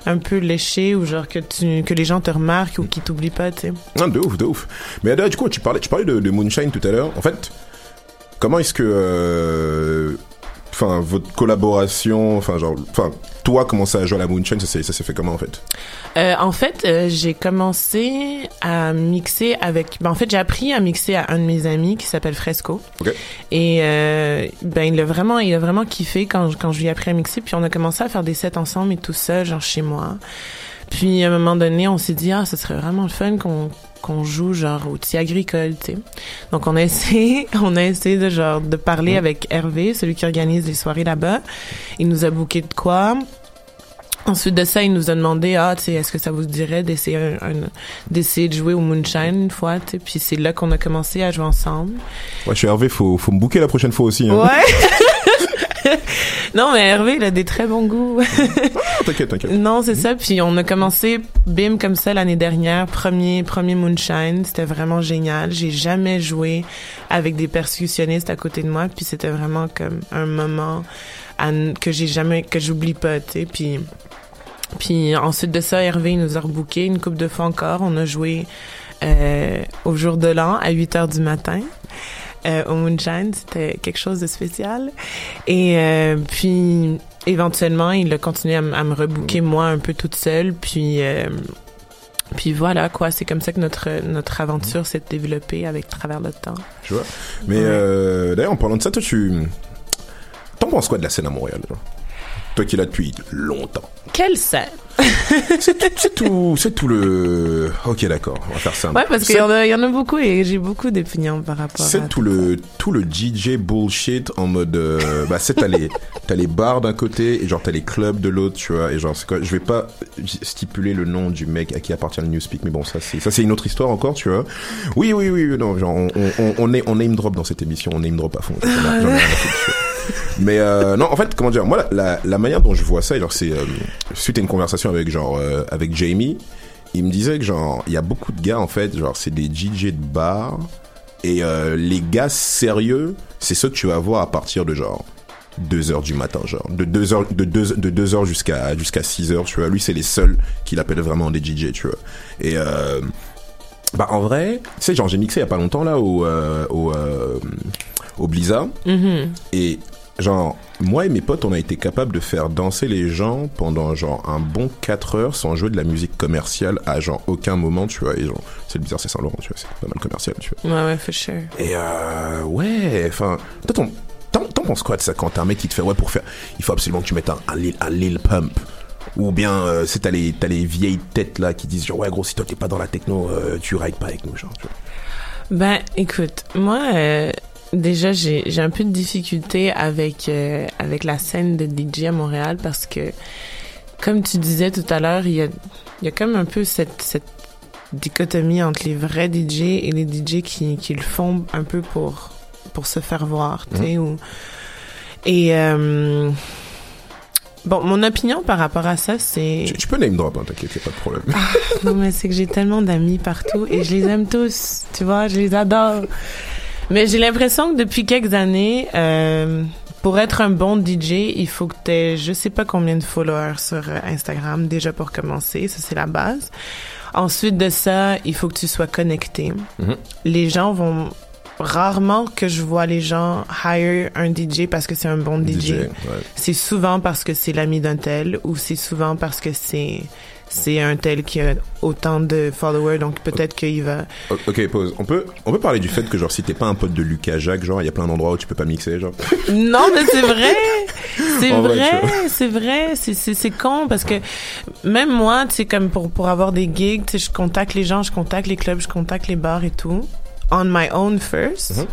un peu léché ou genre que tu que les gens te remarquent ou qu'ils t'oublient pas, tu sais. Non, de ouf, de ouf. Mais d'ailleurs, du coup, tu parlais, tu parlais de, de Moonshine tout à l'heure. En fait, comment est-ce que, euh, enfin, votre collaboration, enfin, genre, enfin, toi, comment ça a joué à la Moonshine, ça s'est, ça s'est fait comment, en fait? Euh, en fait, euh, j'ai commencé à mixer avec. Ben, en fait, j'ai appris à mixer à un de mes amis qui s'appelle Fresco. Ok. Et euh, ben, il a vraiment, il a vraiment kiffé quand je- quand je lui ai appris à mixer. Puis on a commencé à faire des sets ensemble et tout ça, genre chez moi. Puis à un moment donné, on s'est dit ah, ce serait vraiment le fun qu'on qu'on joue genre au petit agricole, tu sais. Donc on a essayé, on a essayé de genre de parler avec Hervé, celui qui organise les soirées là-bas. Il nous a booké de quoi. Ensuite de ça, il nous a demandé, ah, tu sais, est-ce que ça vous dirait d'essayer un, un- d'essayer de jouer au Moonshine une fois, tu sais. Puis c'est là qu'on a commencé à jouer ensemble. Ouais, je suis Hervé, faut, faut me booker la prochaine fois aussi. Hein. Ouais. non, mais Hervé, il a des très bons goûts. Ah, t'inquiète, t'inquiète. non, c'est ça. Puis on a commencé, bim, comme ça l'année dernière, premier, premier Moonshine. C'était vraiment génial. J'ai jamais joué avec des percussionnistes à côté de moi. Puis c'était vraiment comme un moment à que j'ai jamais, que j'oublie pas, tu sais. Puis puis ensuite de ça, Hervé il nous a rebooké une couple de fois encore. On a joué euh, au jour de l'an à 8 heures du matin. Euh, au Moonshine, c'était quelque chose de spécial. Et euh, puis éventuellement, il a continué à, me rebooker moi un peu toute seule. Puis euh, puis voilà quoi, c'est comme ça que notre notre aventure s'est développée avec travers le temps. Tu vois. Mais, euh, d'ailleurs, en parlant de ça, toi, tu, t'en penses quoi de la scène à Montréal? Toi qui es là depuis longtemps. Quelle scène? C'est tout, c'est tout le. Ok, d'accord, on va faire ça. Ouais, parce qu'il y, en a- il y en a beaucoup et j'ai beaucoup d'opinions par rapport à C'est tout le tout le DJ bullshit en mode euh, bah c'est t'as les t'as les bars d'un côté et genre t'as les clubs de l'autre tu vois et genre c'est quoi je vais pas stipuler le nom du mec à qui appartient le Newspeak mais bon ça c'est ça c'est une autre histoire encore tu vois oui oui oui non genre on on on, on, est, on name drop dans cette émission on name drop à fond J'en ai- ai vois. mais euh, non en fait comment dire moi la, la, manière dont je vois ça genre c'est euh, suite à une conversation avec genre euh, avec Jamie il me disait que genre il y a beaucoup de gars en fait genre c'est des DJ de bar et euh, les gars sérieux c'est ceux que tu vas voir à partir de genre 2 heures du matin genre de 2 heures de 2 de 2 heures jusqu'à jusqu'à 6 heures tu vois. Lui c'est les seuls qu'il appelle vraiment des DJ tu vois. Et euh, bah en vrai tu sais genre j'ai mixé il y a pas longtemps là au euh, au euh, au Blizzard. Mhm. et genre, moi et mes potes, on a été capables de faire danser les gens pendant genre un bon 4 heures sans jouer de la musique commerciale à genre aucun moment, tu vois. Et genre, c'est le bizarre, c'est Saint-Laurent, tu vois, c'est pas mal commercial, tu vois. Ouais, ouais, for sure. Et euh, ouais, enfin, toi, t'en t'en penses quoi de ça quand t'as un mec qui te fait, ouais, pour faire, il faut absolument que tu mettes un, un, Lil, un Lil Pump ou bien, euh, c'est t'as les, t'as les vieilles têtes là qui disent genre, ouais, gros, si toi t'es pas dans la techno, euh, tu rides pas avec nous, genre, tu vois. Ben, écoute, moi, euh, déjà, j'ai j'ai un peu de difficulté avec, euh, avec la scène de DJ à Montréal parce que, comme tu disais tout à l'heure, il y a, il y a comme un peu cette, cette dichotomie entre les vrais DJ et les DJ qui, qui le font un peu pour, pour se faire voir, tu sais, ou... Et... euh, Bon, mon opinion par rapport à ça, c'est... Tu, tu peux name drop, hein, t'inquiète, y a pas de problème. Non, mais c'est que j'ai tellement d'amis partout et je les aime tous, tu vois, je les adore. Mais j'ai l'impression que depuis quelques années, euh, pour être un bon DJ, il faut que tu aies je sais pas combien de followers sur euh, Instagram, déjà pour commencer, ça c'est la base. Ensuite de ça, il faut que tu sois connecté. Mhm. Les gens vont rarement que je vois les gens hire un DJ parce que c'est un bon DJ. DJ, ouais. C'est souvent parce que c'est l'ami d'un tel ou c'est souvent parce que c'est c'est un tel qui a autant de followers donc peut-être qu'il va Ok, pause. On peut, on peut parler du fait que, genre, si t'es pas un pote de Lucas Jacques, genre, il y a plein d'endroits où tu peux pas mixer, genre. Non, mais c'est vrai. C'est vrai, c'est vrai. C'est, con parce que même moi, tu sais, comme pour, pour avoir des gigs, tu sais, je contacte les gens, je contacte les clubs, je contacte les bars et tout. On my own first. Mhm.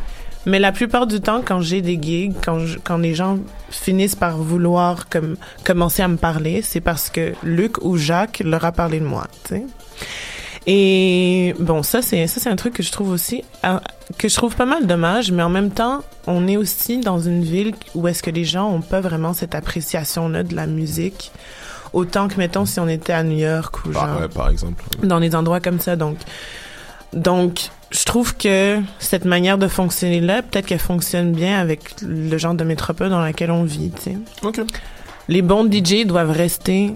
Mais la plupart du temps, quand j'ai des gigs, quand, je- quand les gens finissent par vouloir comme, commencer à me parler, c'est parce que Luc ou Jacques leur a parlé de moi, tu sais. Et bon, ça c'est ça c'est un truc que je trouve aussi euh, que je trouve pas mal dommage, mais en même temps, on est aussi dans une ville où est-ce que les gens ont pas vraiment cette appréciation là de la musique autant que mettons si on était à New York ou genre ouais, par exemple. dans des endroits comme ça. Donc, donc, je trouve que cette manière de fonctionner là, peut-être qu'elle fonctionne bien avec le genre de métropole dans laquelle on vit. Ok. Les bons DJ doivent rester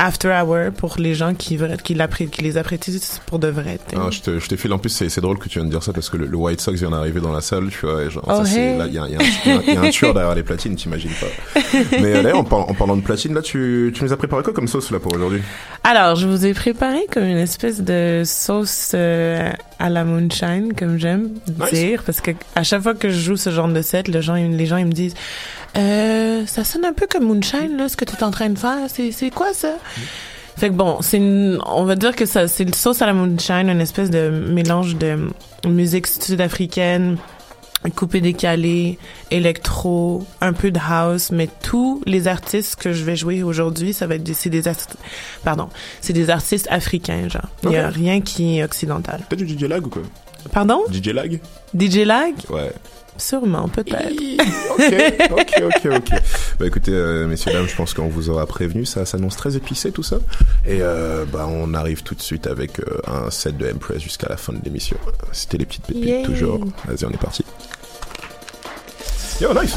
after hour pour les gens qui, qui, les apprécient pour de vrai. Ah, je te, je te file en plus, c'est, drôle que tu viennes de dire ça parce que le, le White Sox vient d'arriver dans la salle, tu vois, genre, Oh, ça, c'est, hey. là, il y y y y a un tueur derrière les platines, t'imagines pas. Mais d'ailleurs, en, par- en parlant de platine, là, tu, tu nous as préparé quoi comme sauce, là, pour aujourd'hui? Alors, je vous ai préparé comme une espèce de sauce euh, à la moonshine, comme j'aime Nice. dire, parce que à chaque fois que je joue ce genre de set, le gens, les gens ils me disent, euh, ça sonne un peu comme moonshine là, ce que tu es en train de faire. C'est quoi ça? Fait que bon, c'est on va dire que ça, c'est une sauce à la moonshine, une espèce de mélange de musique sud-africaine, coupé décalé, électro, un peu de house, mais tous les artistes que je vais jouer aujourd'hui, ça va être des, c'est des artistes, pardon, c'est des artistes africains, genre. Il y a rien qui est occidental. T'as du DJ Lag ou quoi? Pardon? DJ Lag? DJ Lag? Ouais. Sûrement, peut-être. Ok, ok, ok, ok. Bah écoutez, euh, messieurs, dames, je pense qu'on vous aura prévenu, ça s'annonce très épicé tout ça. Et euh, bah on arrive tout de suite avec euh, un set de Empress jusqu'à la fin de l'émission. C'était les petites pépites toujours. Vas-y, on est parti. Yo, nice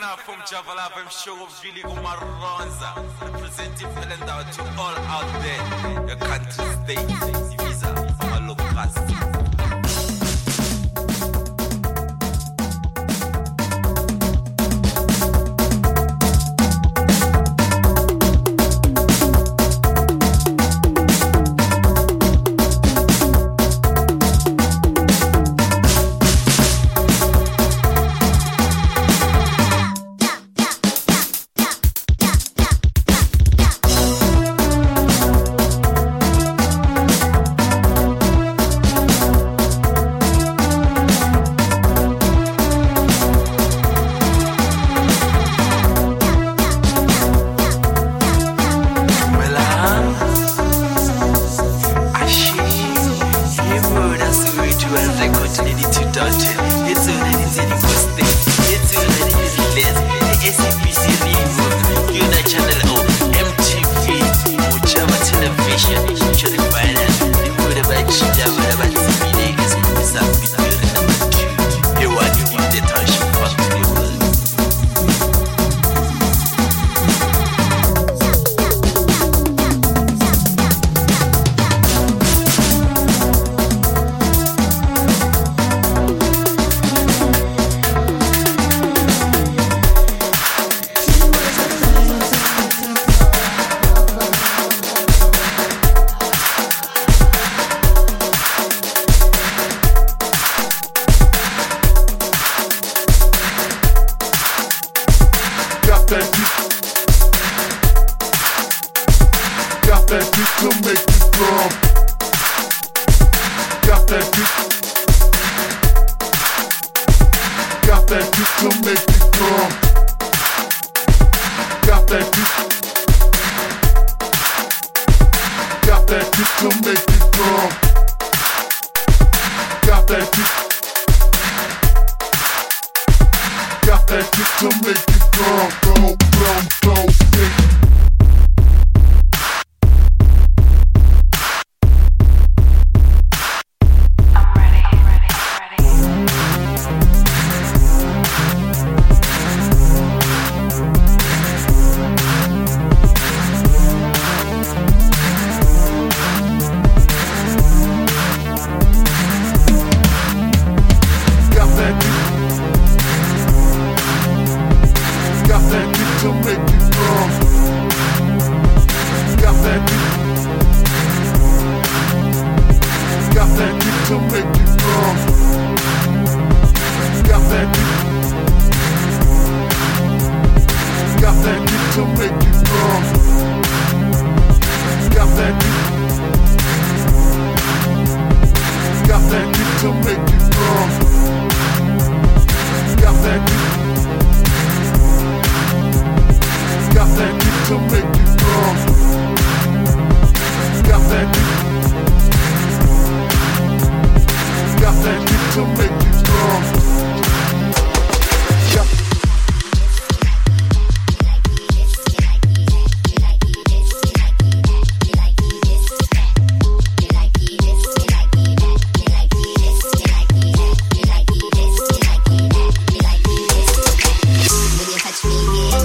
from Java Lab, I'm sure of Julie Umaronza. Representing Melinda to all out there, your country, state, visa, all of us.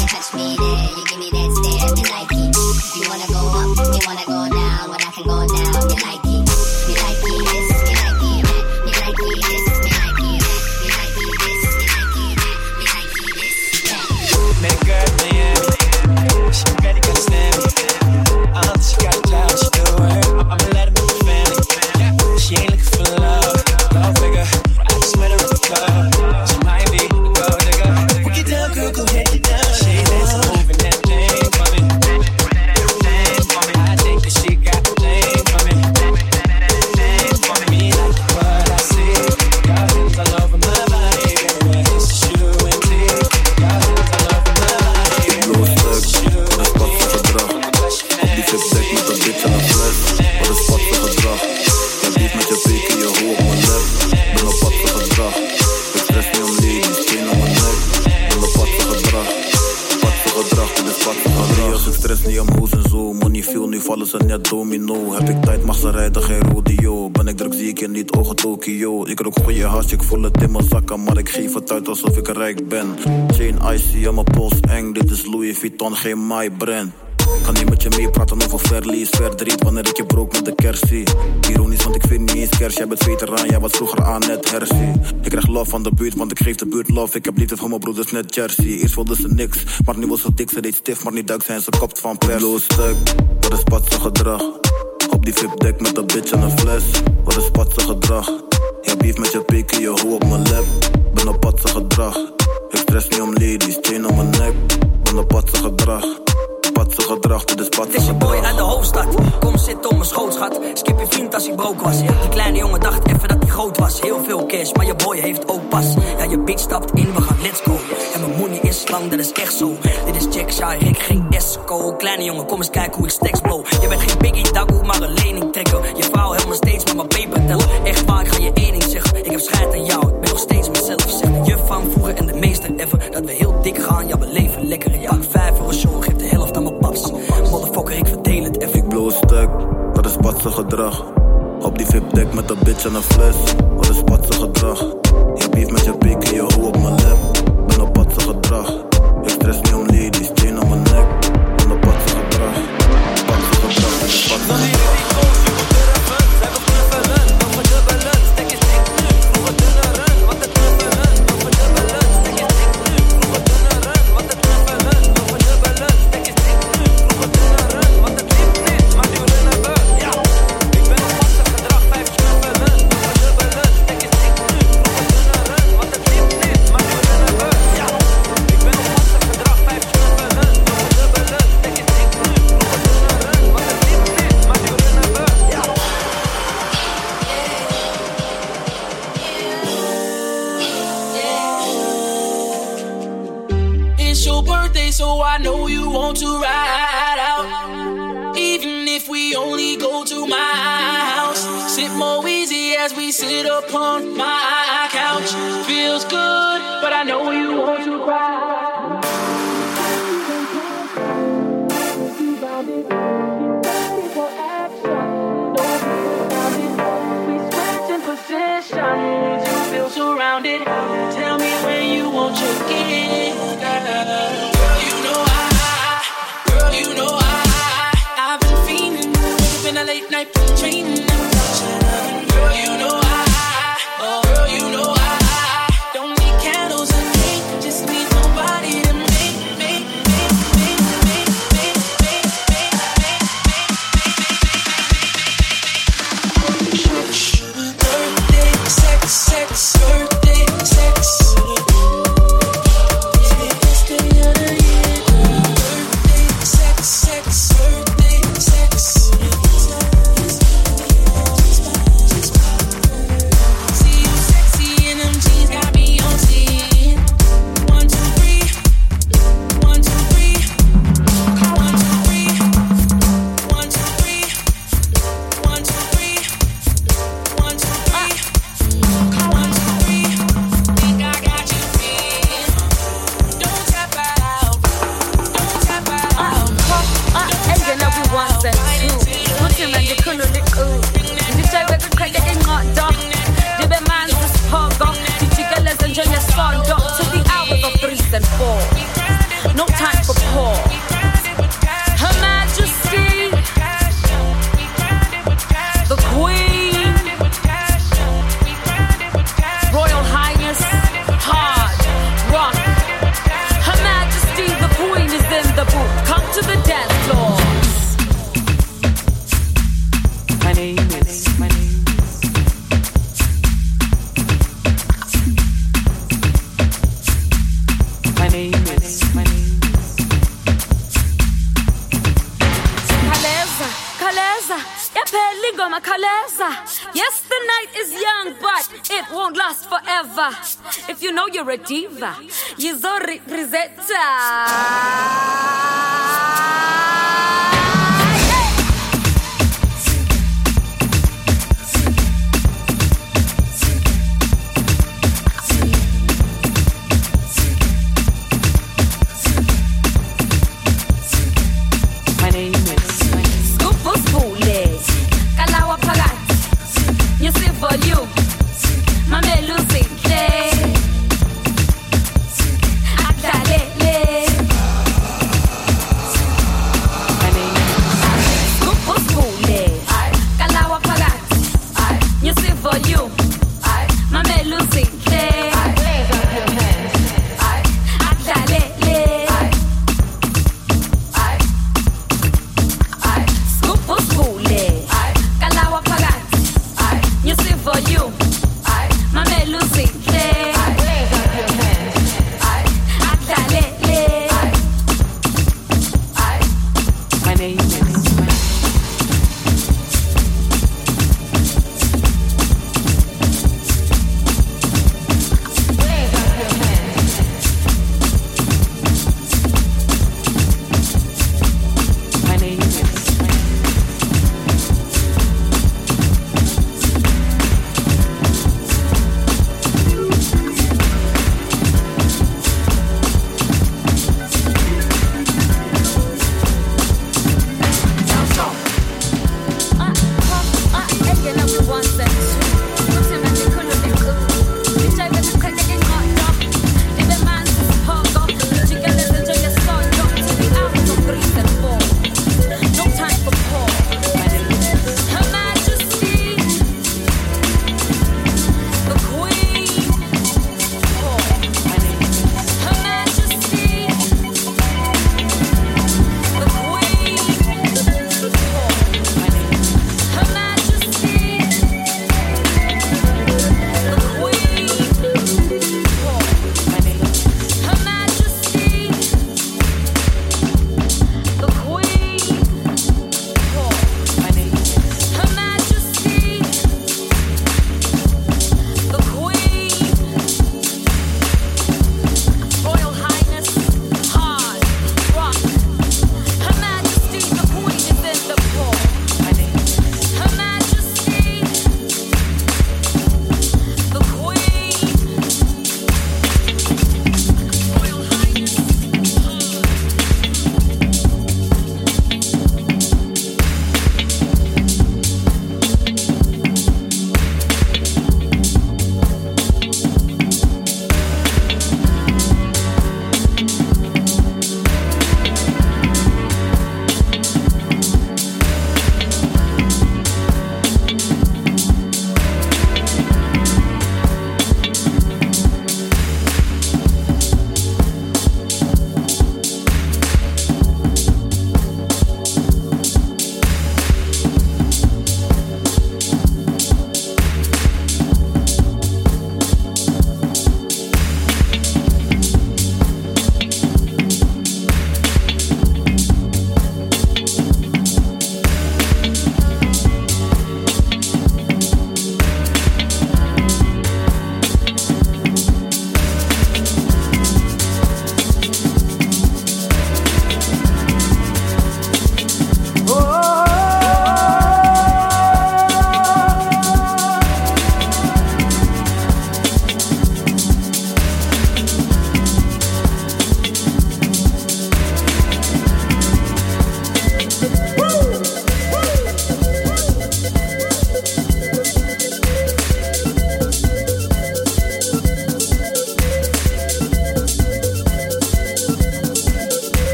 Touch me there, you give me that stare, the Nike. You wanna alsof ik rijk ben. Chain icy aan mijn pols eng, dit is Louis Vuitton, geen my brand. Kan niet met je meepraten over verlies, verdriet wanneer ik je brook met de kersie. Ironisch, want ik vind niet eens kers, jij bent veteraan, jij was vroeger aan net hersie. Ik krijg love van de buurt, want ik geef de buurt love. Ik heb liefde voor mijn broeders, net Jersey. Eerst wilden ze niks, maar nu was ze dik, ze deed stif, maar niet duik zijn ze kopt van per. Bloos stuk, wat is patse gedrag? Op die VIP-deck met een bitch en een fles, wat is patse gedrag? Je beef met je pik je hoe op mijn lap, ben op patse gedrag. Ik stress niet om ladies, chain om mijn nek, ben op patse gedrag. Patse gedrag, dit is patse Het is je boy gedrag. uit de hoofdstad. Kom zitten op mijn schoot, schat. Skip je vriend als hij broke was. Die kleine jongen dacht even dat hij groot was. Heel veel cash, maar je boy heeft ook pas. Ja, je bitch stapt in, we gaan let's go. En mijn money is lang, dat is echt zo. Dit is Jack Shy, Rick, geen Esco. Kleine jongen, kom eens kijken hoe ik stacks blow. Je bent geen biggie dagoe, maar een lening trekken. Je vrouw helpt me steeds met mijn paper tellen. Echt waar, ik ga je zeggen. Ik heb scheid aan jou, ik ben nog steeds mezelf. Zeg de juf van vroeger en de meester ever. Dat we heel dik gaan, ja, we leven lekker. Ja, vijf voor een show, geef de helft aan mijn paps. Motherfucker, ik verdeel het even. Ik blow stuk, dat is patse gedrag. Op die VIP-deck met een bitch en een fles, wat is patse gedrag? Je beef met je pik en je hoe op mijn lap, ben op patse gedrag. Ik stress niet om ladies, chain om mijn nek, ben op patse gedrag. Patse gedrag, patse gedrag.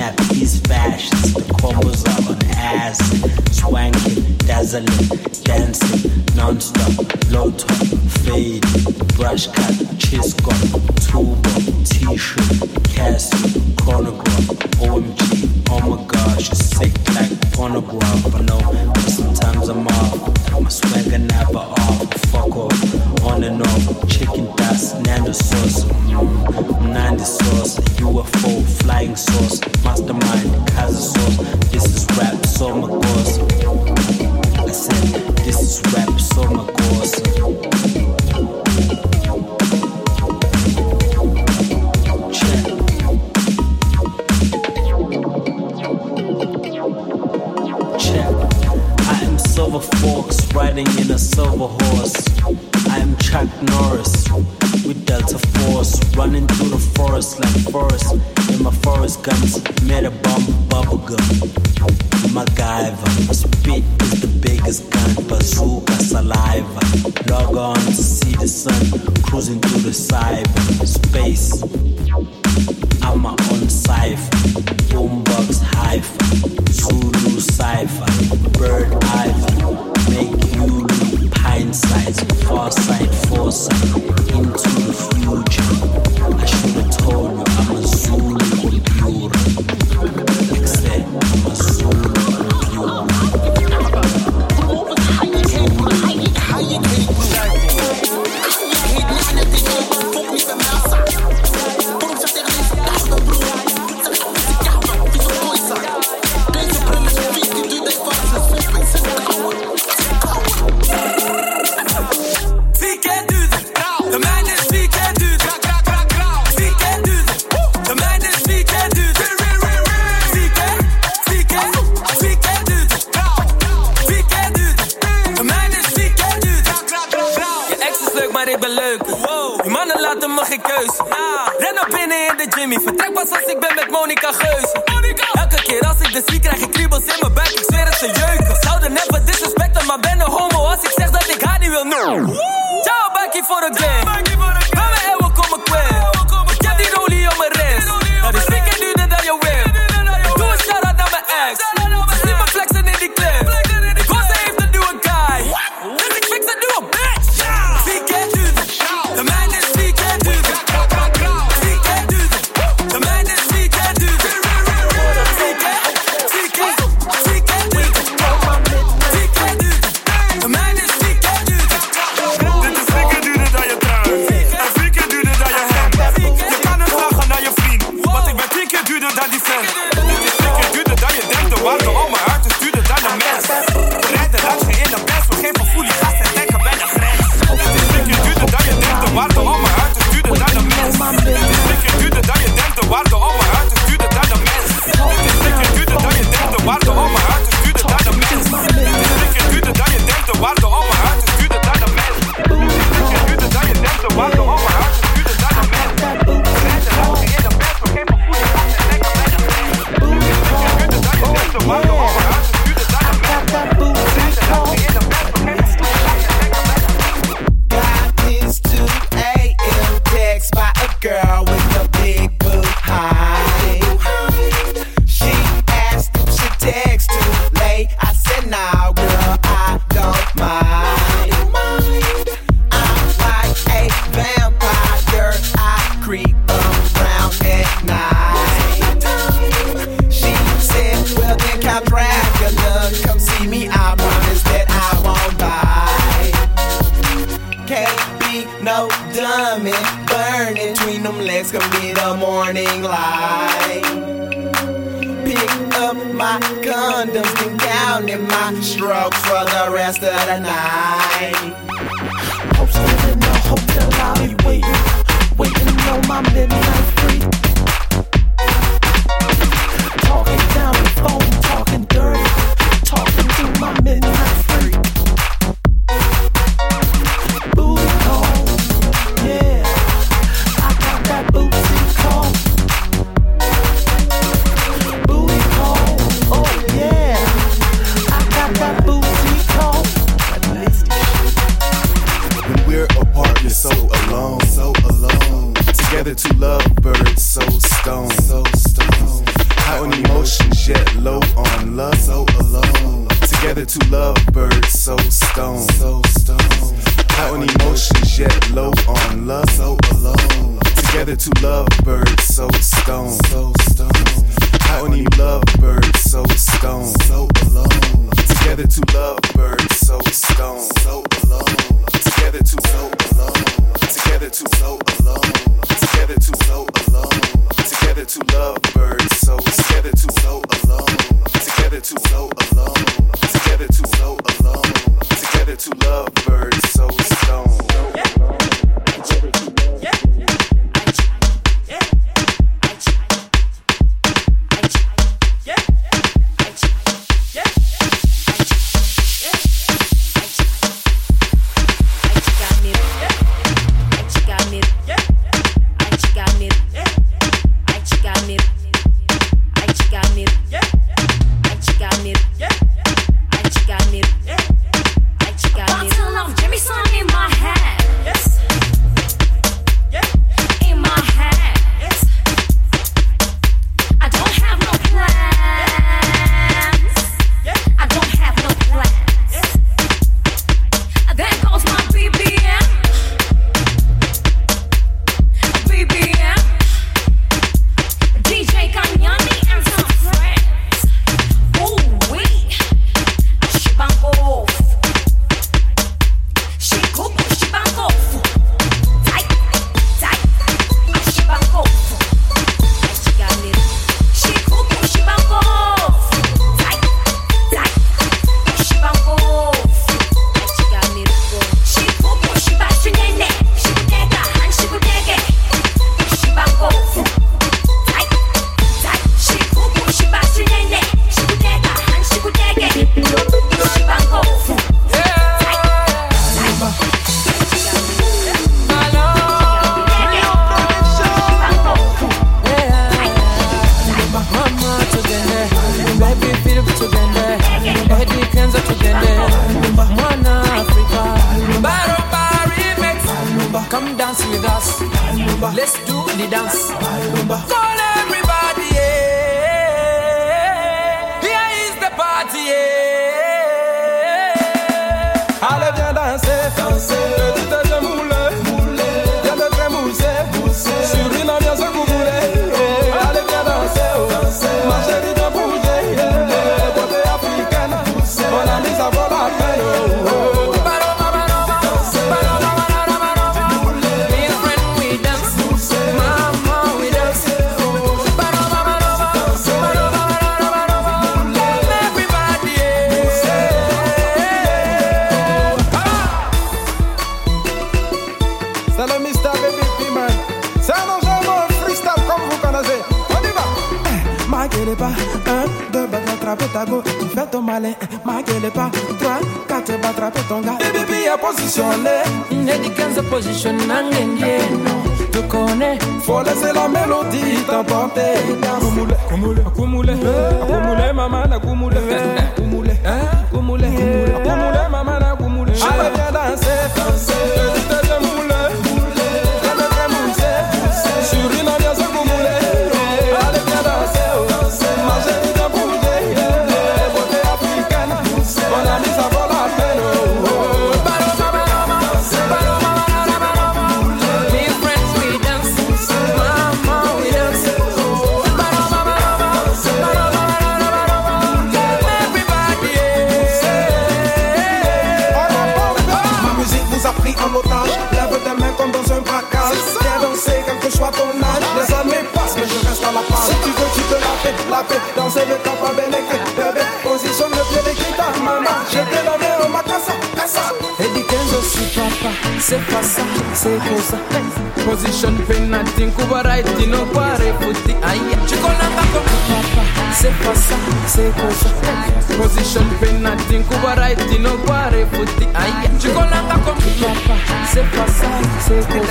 nappies, fashions, the cobbles of an ass, swanking, dazzling, dancing non-stop, low top, fade, brush cut, cheese gun, tuba, t-shirt, castle, chronograph, OMG, oh my gosh, it's sick like pornograph, I know, but sometimes I'm off, my swagger never off, fuck off, on and off, chicken dust, nando sauce, mm, nando sauce, UFO, flying sauce, mastermind, casa sauce, this is rap, so my course. This is rap Silver riding in a silver horse. I am Chuck Norris with Delta Force. Running through the forest like forest in my forest guns. Made a bomb bubblegum. MacGyver. My spit is the biggest gun. Bazooka saliva. Log on to see the sun. Cruising through the cyber space. I'm my own cipher. Boombox hyphen. Zulu cipher. Bird hyphen make you hindsight, foresight into the future. ton malin, marquez le pas. 3, 4, va ton gars. Et bébé a positionné. N'est dit Tu connais, faut laisser la mélodie t'emporter. Accumulé, accumulé, accumulé. Accumulé, maman, accumulé. Accumulé, accumulé, hein, accumulé, maman, accumulé. Allez, ah, bah, viens danser, danser. café, danser le café avec bébé. c'est pas ça, c'est pas ça, c'est comme ça. Position penalty, Cuba right, no pare puti. Aïe, tu connais pas comme papa, c'est pas ça, c'est comme ça. Position penalty, Cuba right, no pare puti. Aïe, tu connais pas comme papa, c'est pas ça, c'est comme.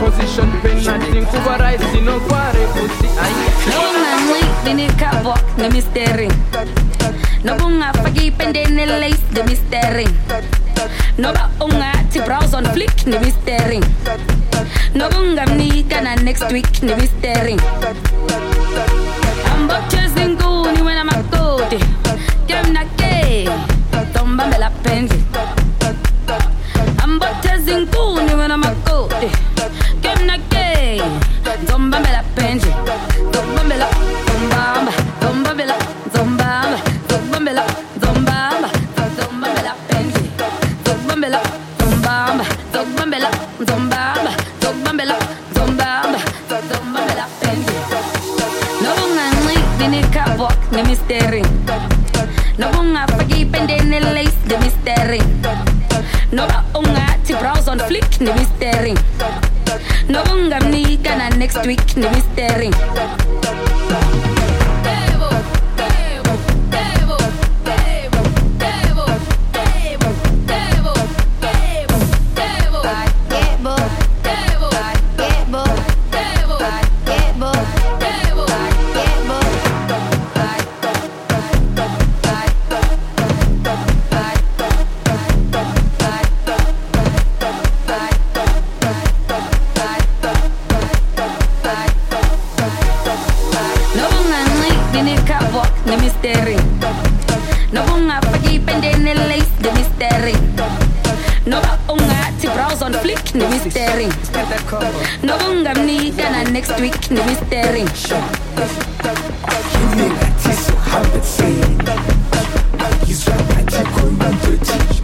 Position penalty, Cuba right, no pare footy. Aïe, tu connais pas comme papa, c'est pas no pare footy. Aïe, tu connais pas comme papa, c'est pas ça, c'est. Nobunga fagi pendene lace the mystery noba ungathi browse on flick nibe staring nokungamnika na next week nibe staring ngemisteri noba ungafaki ipendeni lace ngemisteri noba ungathi browse on flick nemisteri noba ungamnika na next week nemisteri Yizwa ngathi khona mntwethu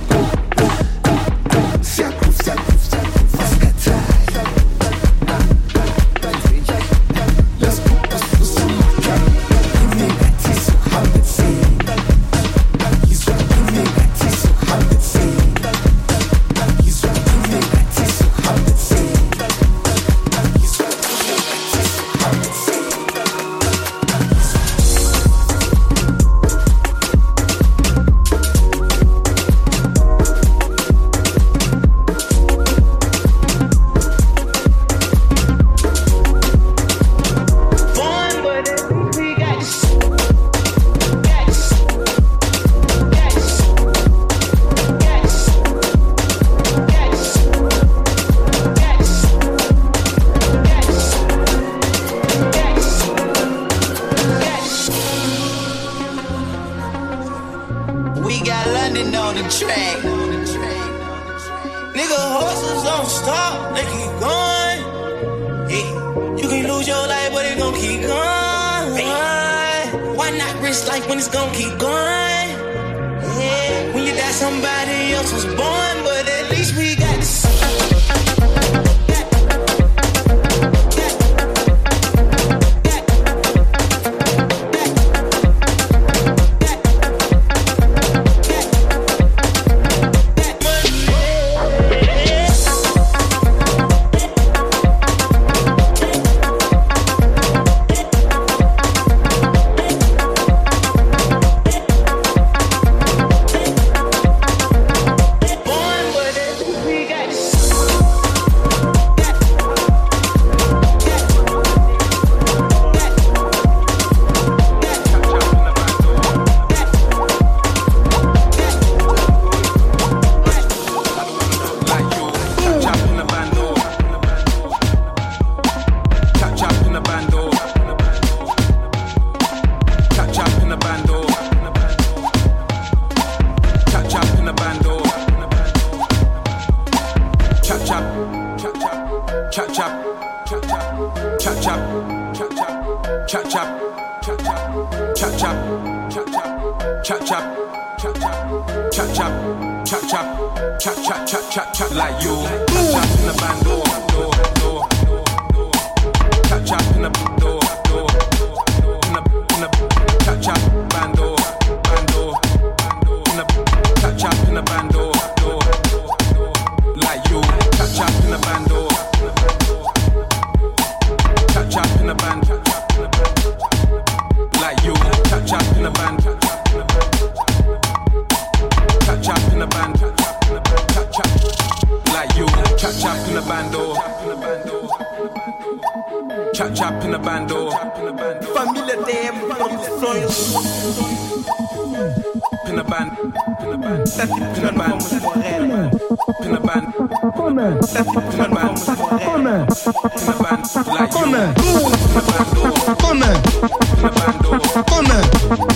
Thank you.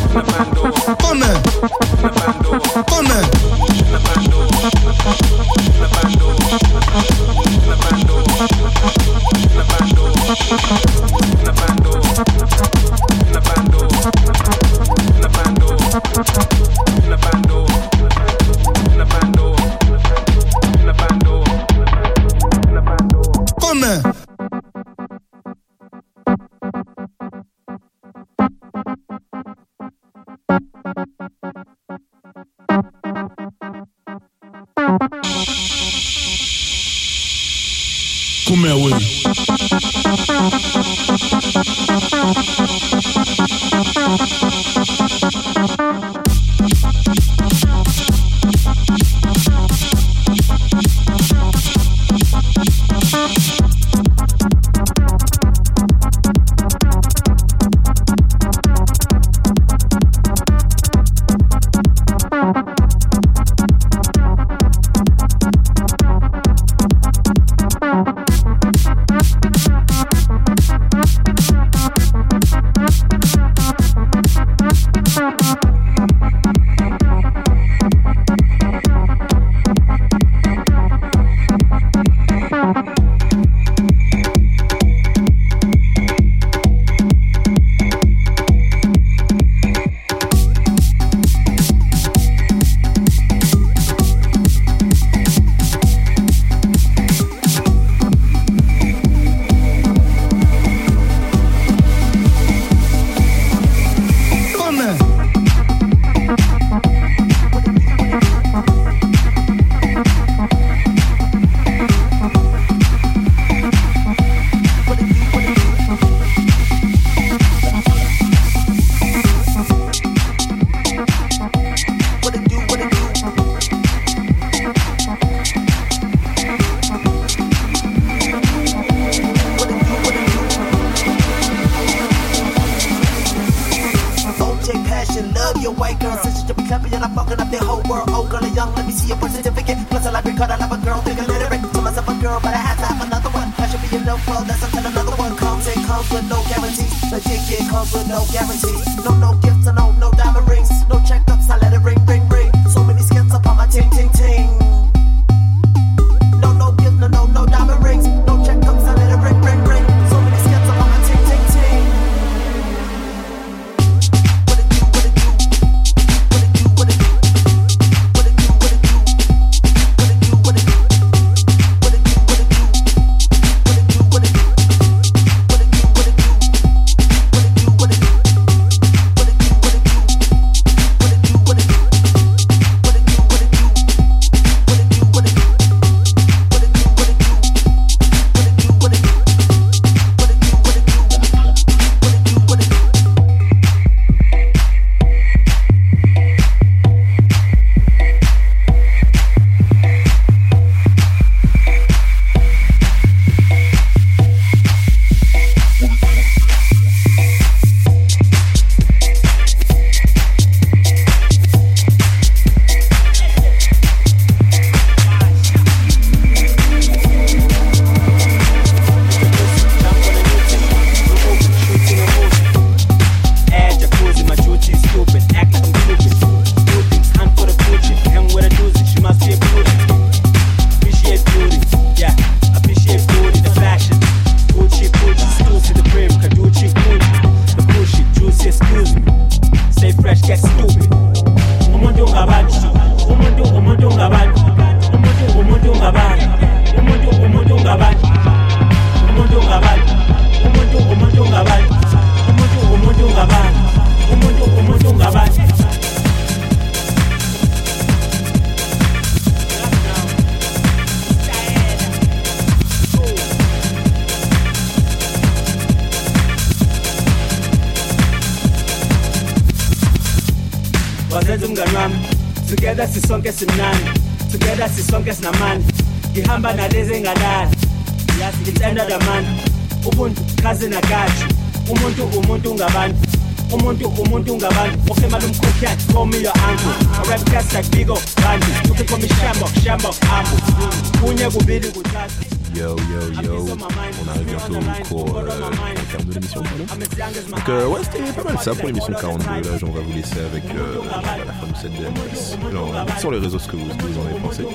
Ça pour l'émission 42. Là, on va vous laisser avec euh, la fin de cette DMS. Dites sur les réseaux ce que vous, en avez pensé.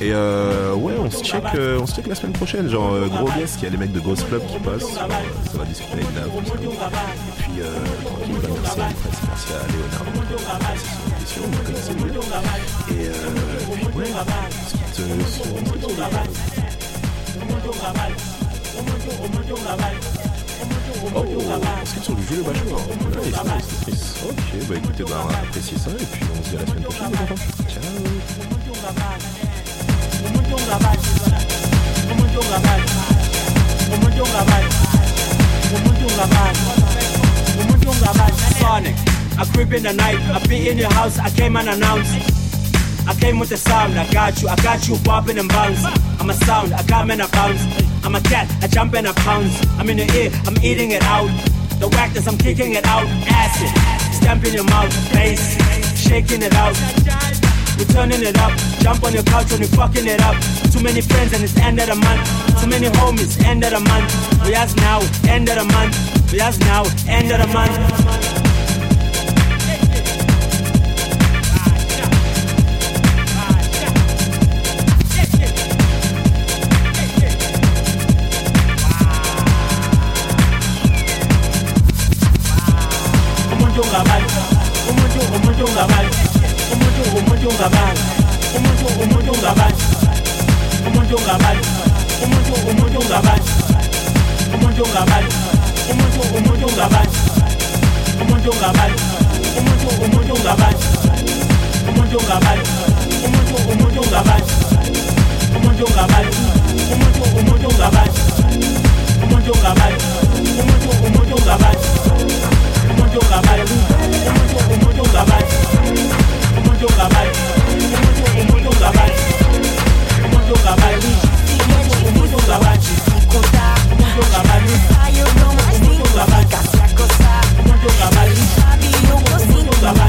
Et euh, ouais, on se check, euh, la semaine prochaine. Genre, euh, gros guest, il y a les mecs de Ghost Club qui passent. Euh, ça va discuter avec Nav. Et puis, euh, tranquille, merci à merci à Léonard. Et euh, ouais, Oh, nice. Ok, bah écoutez, bah on va apprécier ça et puis on se dit à la semaine prochaine. Ciao sonic I creep in the night, I be in your house, I came unannounced. I came with the sound, I got you, I got you bopping and bounce. I'm a sound, I come and I bounce. I'm a cat, I jump and I pounce. I'm in the ear, I'm eating it out. The whackness, I'm kicking it out. Acid, stamping your mouth, bass, shaking it out. We're turning it up, jump on your couch and we're fucking it up. Too many friends and it's end of the month. Too many homies, end of the month. We ask now, end of the month. We ask now, end of the month.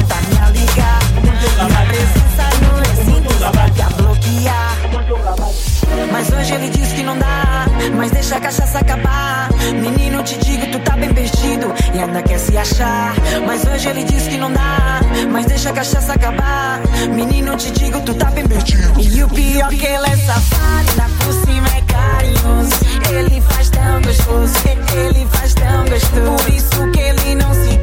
Tá minha liga, minha. Mas hoje ele diz que não dá, mas deixa a cachaça acabar. Menino, te digo, tu tá bem perdido e ainda quer se achar. Mas hoje ele diz que não dá, mas deixa a cachaça acabar. Menino, te digo, tu tá bem perdido. E o pior que ele é safado, ainda por cima é carinhoso. Ele faz tão gostoso, ele faz tão gostoso. Por isso que ele não se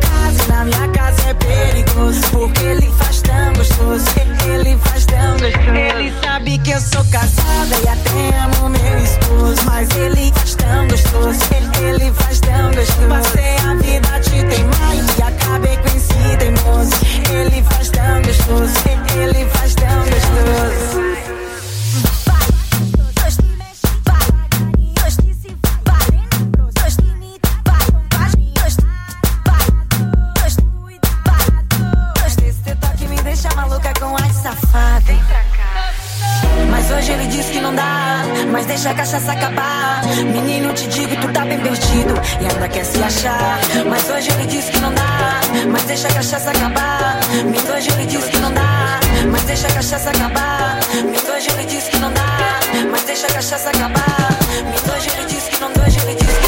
na minha casa é perigoso. Porque ele faz tão gostoso, ele faz tão gostoso. Ele sabe que eu sou casada e até amo meu esposo. Mas ele faz tão gostoso, ele faz tão gostoso. Passei a vida te teimar e acabei com esse teimoso. Ele faz tão gostoso, ele faz tão gostoso. Deixa acabar. Menino, te digo, tu tá bem perdido e ainda quer se achar. Mas hoje ele diz que não dá, mas deixa a cachaça acabar. Mas hoje ele diz que não dá, mas deixa a cachaça acabar. Mas hoje ele diz que não dá, mas deixa a cachaça acabar. Mas hoje ele diz que não dá, hoje ele diz que